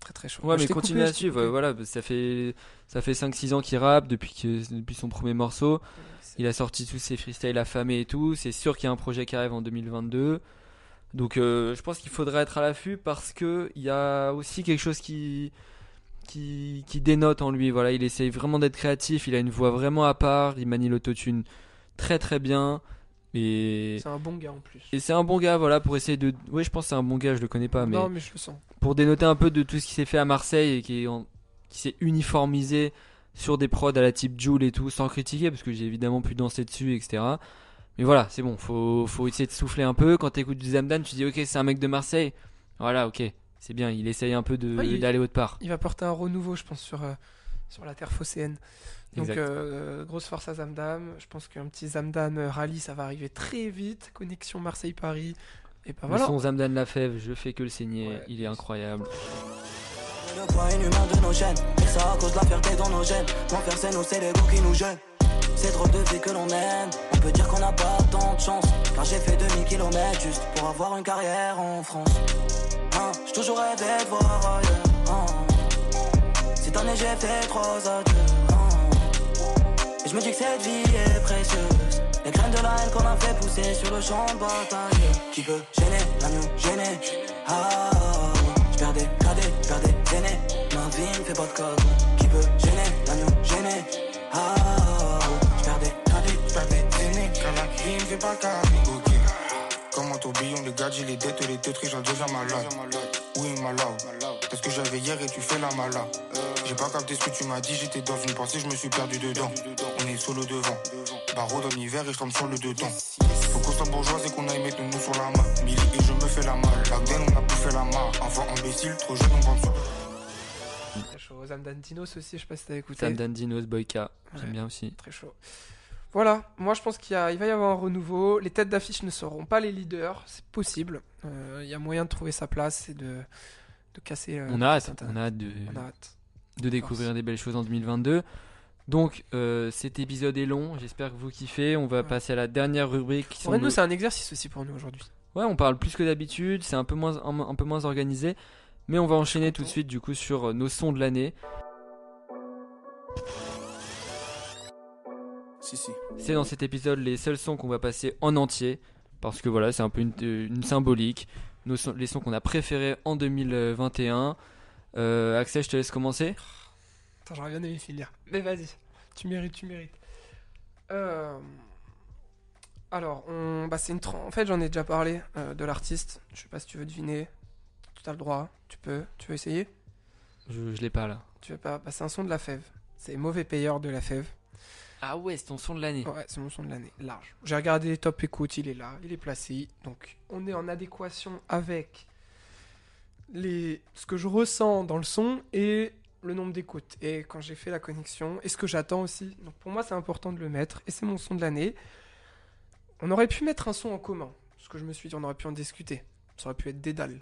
très très chaud. Ouais, mais t'ai continue à suivre. Voilà, ça fait ça fait 5-6 ans qu'il rappe depuis que depuis son premier morceau. Il a sorti tous ses freestyles affamés et tout. C'est sûr qu'il y a un projet qui arrive en 2022. Donc euh, je pense qu'il faudrait être à l'affût parce que il y a aussi quelque chose qui qui qui dénote en lui. Voilà, il essaye vraiment d'être créatif. Il a une voix vraiment à part. Il manie l'autotune très très bien. Et C'est un bon gars en plus. et c'est un bon gars, voilà, pour essayer de. Oui, je pense que c'est un bon gars, je le connais pas, mais Non, mais je le sens. pour dénoter un peu de tout ce qui s'est fait à Marseille et qui, est en- qui s'est uniformisé sur des prods à la type Joule et tout, sans critiquer, parce que j'ai évidemment pu danser dessus, etc. Mais voilà, c'est bon, faut, faut essayer de souffler un peu. Quand t'écoutes du Zamdan, tu dis, ok, c'est un mec de Marseille. Voilà, ok, c'est bien, il essaye un peu de- Ouais, d'aller autre part. Il va porter un renouveau, je pense, sur, euh, sur la terre phocéenne. Donc, euh, grosse force à Zamdam. Je pense qu'un petit Zamdan euh, rallye, ça va arriver très vite. Connexion Marseille-Paris. Et ben Le voilà. son Zamdan Lafèvre, je fais que le saigner, Ouais. il est incroyable. Le poids inhumain de nos et ça à cause de la fierté dans nos gènes. L'enfer c'est nous, c'est l'ego qui nous gêne. C'est trop de vie que l'on mène. On peut dire qu'on n'a pas tant de chance. Car j'ai fait 2000 km juste pour avoir une carrière en France. Hein, toujours rêvé de voir ailleurs. Cette année j'ai fait trois. Et je me dis que cette vie est précieuse. Les graines de la haine qu'on a fait pousser sur le champ de bataille. Qui peut gêner, la mieux gêner? Ah, je perds des cadets, je perds des aînés. Ma vie ne fait pas de cadeau. Qui peut gêner, la mieux gêner? Ah, je perds des cadets, je perds des vie ne fait pas le carré, ok. Comme un tourbillon, les gadgets, les dettes, les détruits, j'en deviens malade. Oui, malade. Parce que j'avais hier et tu fais la malade. J'ai pas capté ce que tu m'as dit, j'étais dans une pensée, je me suis perdu dedans. On est solo devant. Barreau dans l'hiver et je tombe sur le dedans. Faut qu'on soit bourgeois et qu'on aille mettre nous sur la main. Milly et je me fais la malle. Bagden, on a bouffé la main. Enfant imbécile, trop jeune, on vend sur. Très chaud. Zamdan Dinos aussi, je sais pas si t'as écouté. Zamdan Dinos, Boyka, j'aime Ouais. bien aussi. Très chaud. Voilà, moi je pense qu'il va y avoir un renouveau. Les têtes d'affiche ne seront pas les leaders, c'est possible. Euh, Il y a moyen de trouver sa place et de, de casser. euh, On a hâte, on a hâte de, On a hâte. de découvrir des belles choses en 2022. Donc euh, cet épisode est long, j'espère que vous kiffez. On va Ouais. passer à la dernière rubrique. Qui Ouais, nous, nos- c'est un exercice aussi pour nous aujourd'hui. Ouais, on parle plus que d'habitude, c'est un peu moins un, un peu moins organisé, mais on va enchaîner tout de suite du coup sur euh, nos sons de l'année. Si, si. C'est dans cet épisode les seuls sons qu'on va passer en entier parce que voilà, c'est un peu une, euh, une symbolique. Nos les sons qu'on a préférés en 2021. Euh, Axel, je te laisse commencer. Attends, j'aurais bien aimé finir. Mais vas-y, tu mérites, tu mérites. Euh, Alors, on... bah, c'est une en fait, j'en ai déjà parlé euh, de l'artiste. Je sais pas si tu veux deviner. Tu as le droit, tu peux. Tu veux essayer? Je, je l'ai pas là. Tu veux pas? Bah, C'est un son de la fève. C'est Mauvais Payeur de la fève. Ah ouais, c'est ton son de l'année. Ouais, c'est mon son de l'année, large. J'ai regardé les top écoute, il est là, il est placé. Donc, on est en adéquation avec les... ce que je ressens dans le son et le nombre d'écoutes. Et quand j'ai fait la connexion, et ce que j'attends aussi. Donc, pour moi, c'est important de le mettre. Et c'est mon son de l'année. On aurait pu mettre un son en commun. Ce que je me suis dit, on aurait pu en discuter. Ça aurait pu être Dédale.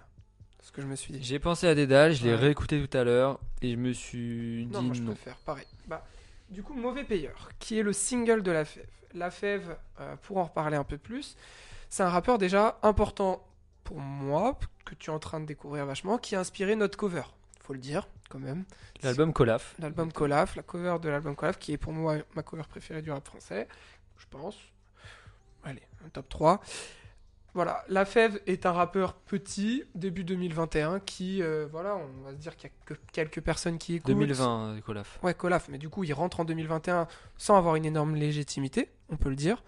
C'est ce que je me suis dit. J'ai pensé à Dédale, je l'ai Ouais. réécouté tout à l'heure et je me suis dit Non, moi je non. préfère, pareil. Bah, du coup, Mauvais Payeur, qui est le single de La Fève. La Fève, euh, pour en reparler un peu plus, c'est un rappeur déjà important pour moi, que tu es en train de découvrir vachement, qui a inspiré notre cover, faut le dire, quand même. L'album Colaf. L'album Colaf, la cover de l'album Colaf, qui est pour moi ma cover préférée du rap français, je pense. Allez, un top 3. Voilà, La Fève est un rappeur petit, début 2021, qui, euh, voilà, on va se dire qu'il y a que quelques personnes qui écoutent. 2020, euh, Colaf. Ouais, Colaf, mais du coup, il rentre en 2021 sans avoir une énorme légitimité, on peut le dire.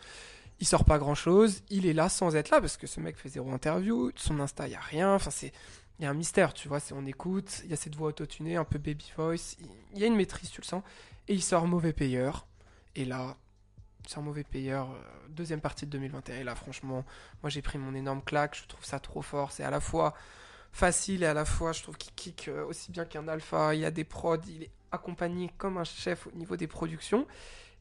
Il sort pas grand chose, il est là sans être là parce que ce mec fait zéro interview, son Insta, il y a rien, enfin c'est il y a un mystère, tu vois, on écoute, il y a cette voix autotunée, un peu baby voice, il y a une maîtrise, tu le sens, et il sort mauvais payeur. Et là, c'est un mauvais payeur, euh, deuxième partie de 2021. Et là, franchement, moi j'ai pris mon énorme claque, je trouve ça trop fort, c'est à la fois facile et à la fois je trouve qu'il kick euh, aussi bien qu'un alpha, il y a des prods, il est accompagné comme un chef au niveau des productions.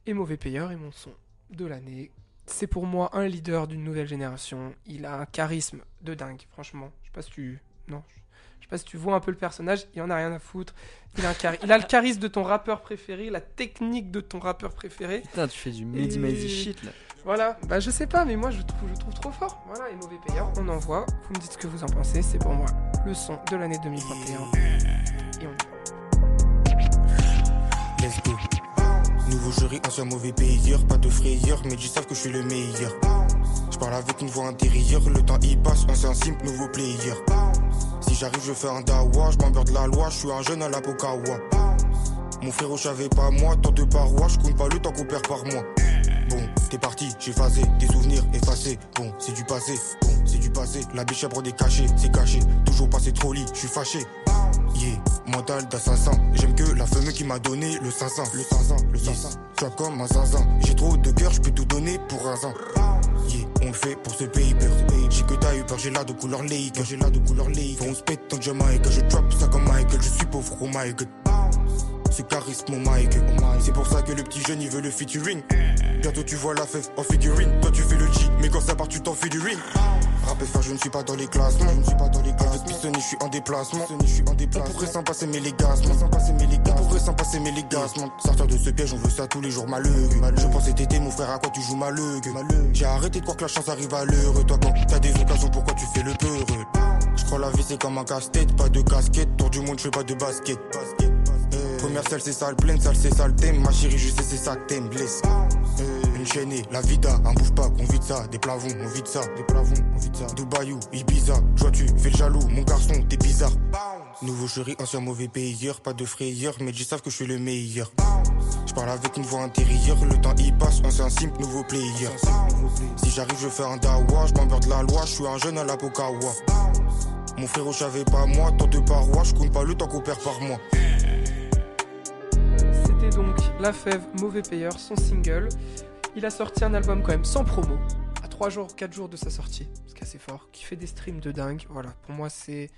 Et mauvais payeur est mon son de l'année. C'est pour moi un leader d'une nouvelle génération. Il a un charisme de dingue, franchement. Je sais pas si tu. Non. Je sais pas si tu vois un peu le personnage, il en a rien à foutre. Il a, un chari- il a le charisme de ton rappeur préféré, la technique de ton rappeur préféré. Putain, tu fais du Mehdi Et- shit là. Voilà, bah je sais pas, mais moi je trouve, je trouve trop fort. Voilà, et mauvais payeur, on envoie. Vous me dites ce que vous en pensez, c'est pour moi le son de l'année 2021. Et on y va. Let's go. Nouveau jury, ancien mauvais payeur. Pas de frayeur, mais ils savent que je suis le meilleur. Je parle avec une voix intérieure. Le temps y passe, ancien simple, nouveau player. J'arrive, je fais un dawa. Je m'emmerde la loi, je suis un jeune à la Pokawa. Mon frérot, je savais pas moi. Tant de parois, je compte pas le temps qu'on perd par mois. Bon, t'es parti, j'ai phasé, des souvenirs effacés. Bon, c'est du passé, bon, c'est du passé. La biche à des cachés, c'est caché. Toujours passé trop lit, je suis fâché. Yeah, mental d'assassin. J'aime que la femme qui m'a donné le 500. Le 500, le 500. Sois comme un zinzin. J'ai trop de cœur, je peux tout donner pour un zin. Yeah, on le fait pour ce J'ai que eu peur, j'ai là de couleur lake. J'ai là de couleur. Faut on se pète tant que Jamaïque. Je drop ça comme Michael. Je suis pauvre, oh my god. C'est charisme, mon Mike. C'est pour ça que le petit jeune il veut le featuring. Bientôt tu vois la fève en figurine. Toi tu fais le G, mais quand ça part tu t'en fais du ring. Rap FR, je ne suis pas dans les classements. Je ne suis pas dans les Pistonné, je suis en déplacement. Je suis en déplacement. On pourrait s'en passer, mais les gaz, On pourrait s'en passer, mais les gaz, Sortir de ce piège, on veut ça tous les jours, malheureux. Je pensais t'aider, mon frère, à quoi tu joues malheureux. J'ai arrêté de croire que la chance arrive à l'heure. Toi, quand t'as des occasions, pourquoi tu fais le peureux? Je crois la vie, c'est comme un casse-tête. Pas de casquette. Tour du monde, je fais pas de basket. Euh, Première salle, c'est sale, pleine salle, c'est sale, thème. Ma chérie, je sais, c'est ça que t'aimes, blesse. La vida, un bouffe pas, on vide ça, des plavons, on vide ça, des plavons, on vide ça. Dubaïou, Ibiza, je vois tu fais le jaloux, mon garçon, t'es bizarre. Nouveau chéri, ancien mauvais payeur, pas de frayeur, mais ils savent que je suis le meilleur. Je parle avec une voix intérieure, le temps y passe, ancien simple, nouveau player. Si j'arrive, je fais un dawa, je la loi, je suis un jeune à la Pokawa. Mon frérot, je savais pas moi, tant de parois, je compte pas le temps qu'on perd par mois. C'était donc La Fève, Mauvais Payeur, son single. Il a sorti un album quand même sans promo, à 3 jours, 4 jours de sa sortie, ce qui est assez fort, qui fait des streams de dingue. Voilà, pour moi c'est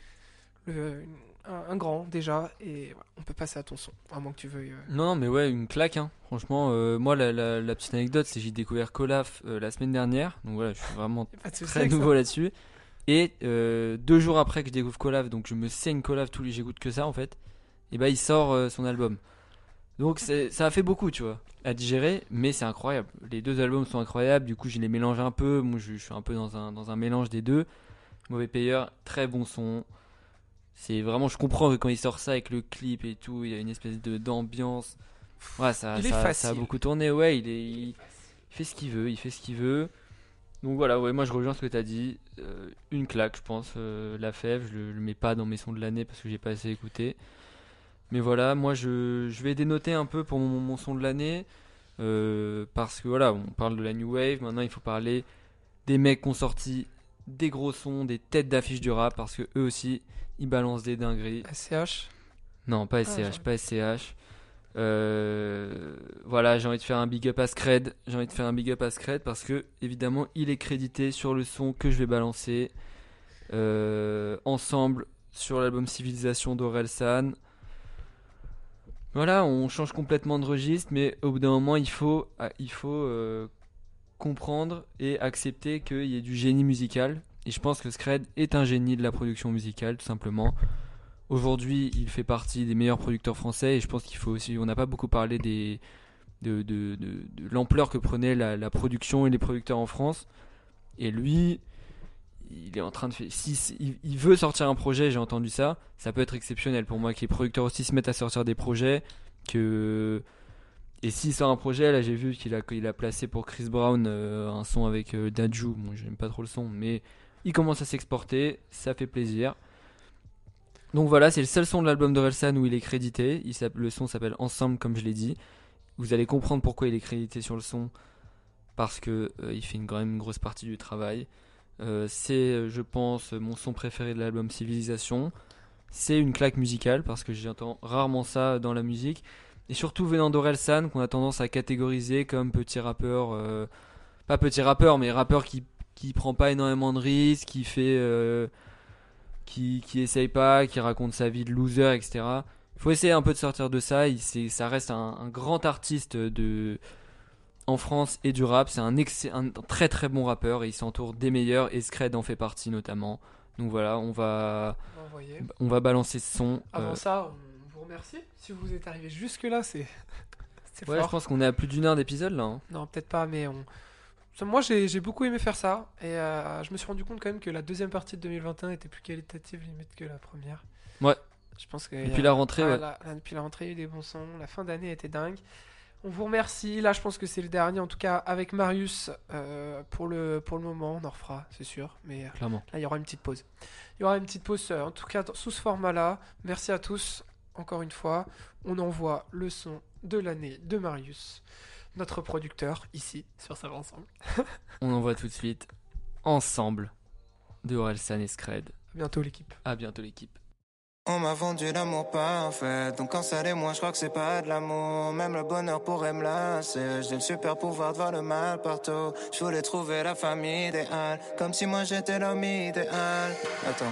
le- un, un grand déjà, et voilà, on peut passer à ton son, à moins que tu veuilles. euh, Non, non, mais ouais, une claque. Hein. Franchement, euh, moi, la, la- la petite anecdote, c'est que j'ai découvert Colaf euh, la semaine dernière. Donc voilà, je suis vraiment très nouveau là-dessus. Et euh, deux jours après que je découvre Colaf, donc je me saigne Colaf tous les j'écoute que ça en fait. Et bah, il sort son album. Donc ça a fait beaucoup, tu vois, à digérer, mais c'est incroyable. Les deux albums sont incroyables. Du coup, je les mélange un peu. Moi, je, je suis un peu dans un, dans un mélange des deux. Mauvais payeur, très bon son. C'est vraiment, je comprends que quand il sort ça avec le clip et tout, il y a une espèce de d'ambiance. Ouais, ça, Il est ça, ça a beaucoup tourné. Ouais, il est, il, il fait ce qu'il veut, il fait ce qu'il veut. Donc voilà, ouais, moi je rejoins ce que tu as dit. Euh, une claque, je pense. euh, la fève, je le, le mets pas dans mes sons de l'année parce que j'ai pas assez écouté. Mais voilà, moi je, je vais dénoter un peu pour mon, mon son de l'année. euh, parce que voilà, on parle de la New Wave. Maintenant, il faut parler des mecs qui ont sorti des gros sons, des têtes d'affiche du rap. Parce que eux aussi, ils balancent des dingueries. SCH Non, pas Ah, SCH, j'aurais- pas SCH. Euh, voilà, j'ai envie de faire un big up à Scred. J'ai envie de faire un big up à Scred parce que, évidemment, il est crédité sur le son que je vais balancer. euh, ensemble sur l'album Civilisation d'Orelsan. Voilà, on change complètement de registre, mais au bout d'un moment, il faut, ah, il faut euh, comprendre et accepter qu'il y ait du génie musical. Et je pense que Scred est un génie de la production musicale, tout simplement. Aujourd'hui, il fait partie des meilleurs producteurs français et je pense qu'il faut aussi. On n'a pas beaucoup parlé de, de, de- l'ampleur que prenait la production et les producteurs en France. Et lui, il est en train de faire. Si, il, veut sortir un projet, j'ai entendu ça, ça peut être exceptionnel pour moi que les producteurs aussi se mettent à sortir des projets. Que. Et s'il sort un projet, là j'ai vu qu'il a, a placé pour Chris Brown euh, un son avec euh, Dadju. Bon, j'aime pas trop le son, mais il commence à s'exporter, ça fait plaisir. Donc voilà, c'est le seul son de l'album d'Orelsan où il est crédité. Il le son s'appelle Ensemble, comme je l'ai dit. Vous allez comprendre pourquoi il est crédité sur le son, parce que euh, il fait une, quand même une grosse partie du travail. Euh, c'est, euh, je pense, mon son préféré de l'album Civilisation. C'est une claque musicale parce que j'entends rarement ça dans la musique. Et surtout venant d'Orelsan, qu'on a tendance à catégoriser comme petit rappeur, euh, pas petit rappeur, mais rappeur qui, qui prend pas énormément de risques, qui fait, qui, qui essaye pas, qui raconte sa vie de loser, etc. Il faut essayer un peu de sortir de ça. Ça reste un grand artiste de, en France et du rap. C'est un, un très très bon rappeur et il s'entoure des meilleurs et Scred en fait partie notamment. Donc voilà, on va, On va envoyer. on va balancer ce son. Avant Euh, ça, on vous remercie. Si vous êtes arrivé jusque-là, c'est. c'est ouais, fort. je pense qu'on est à plus d'une heure d'épisode là. hein. Non, peut-être pas, mais on. Moi, j'ai beaucoup aimé faire ça. Et euh, je me suis rendu compte quand même que la deuxième partie de 2021 était plus qualitative limite que la première. Ouais. Je pense que. Depuis la rentrée, ouais. la- depuis la rentrée, il y a eu des bons sons. La fin d'année était dingue. On vous remercie. Là, je pense que c'est le dernier, en tout cas, avec Marius. euh, pour, le, pour le moment, on en refera, c'est sûr. Mais euh, Clairement. là, il y aura une petite pause. Il y aura une petite pause, euh, en tout cas, sous ce format-là. Merci à tous. Encore une fois, on envoie le son de l'année de Marius, notre producteur, ici, sur Ça va ensemble. On envoie tout de suite ensemble de Orelsan et Scred. À bientôt, l'équipe. À bientôt l'équipe. On m'a vendu l'amour parfait, donc quand ça l'est moi je crois que c'est pas de l'amour, même le bonheur pourrait me lasser. J'ai le super pouvoir de voir le mal partout. Je voulais trouver la famille idéale, comme si moi j'étais l'homme idéal. Attends.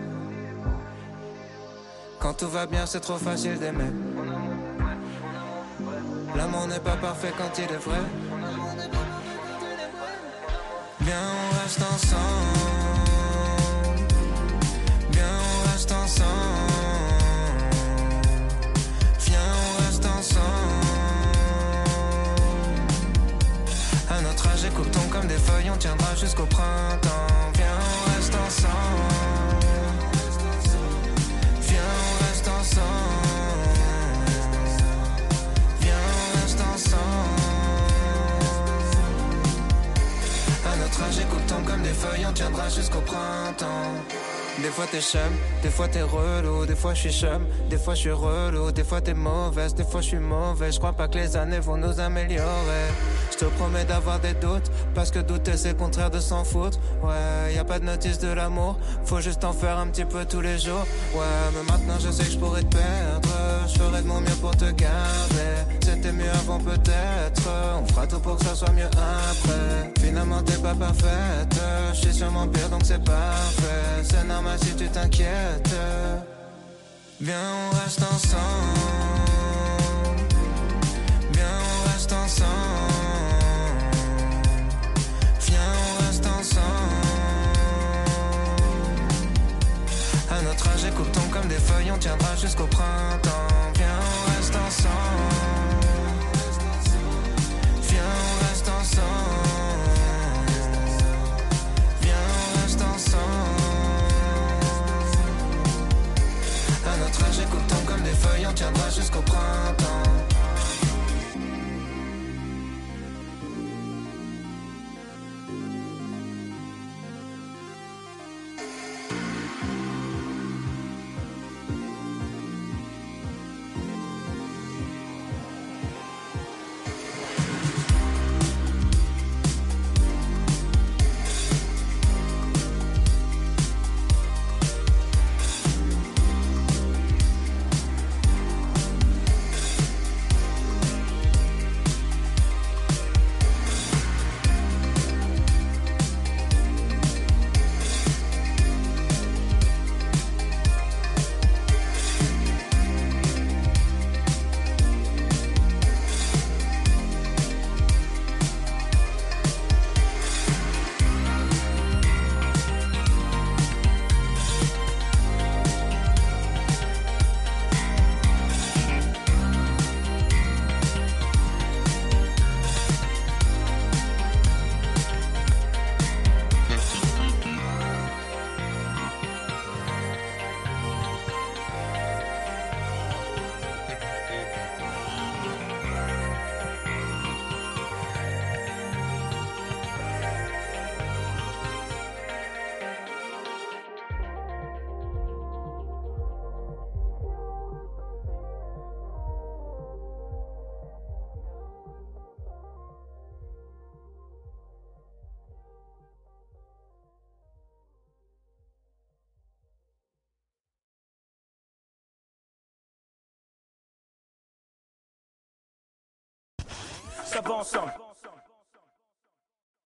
quand tout va bien, c'est trop facile d'aimer. L'amour n'est pas parfait quand il est vrai. Viens, on reste ensemble. Viens, on reste ensemble. Viens, on reste ensemble. À notre âge, écoutons comme des feuilles, on tiendra jusqu'au printemps. Viens, on reste ensemble. Notre âge, écoutons comme des feuilles, on tiendra jusqu'au printemps. Des fois t'es chum, des fois t'es relou, des fois je suis chum, des fois je suis relou, des fois t'es mauvaise, des fois je suis mauvais. Je crois pas que les années vont nous améliorer. Je te promets d'avoir des doutes, parce que douter c'est contraire de s'en foutre. Ouais, y a pas de notice de l'amour, faut juste en faire un petit peu tous les jours. Ouais, mais maintenant je sais que je pourrais te perdre, je ferai de mon mieux pour te garder. C'était mieux avant peut-être, on fera tout pour que ça soit mieux après. Finalement t'es pas parfaite, je suis sûrement pire donc c'est parfait. C'est normal si tu t'inquiètes. Viens, on reste ensemble. Viens, on reste ensemble. Écoutons comme des feuilles, on tiendra jusqu'au printemps. Viens, on reste ensemble. Va ensemble.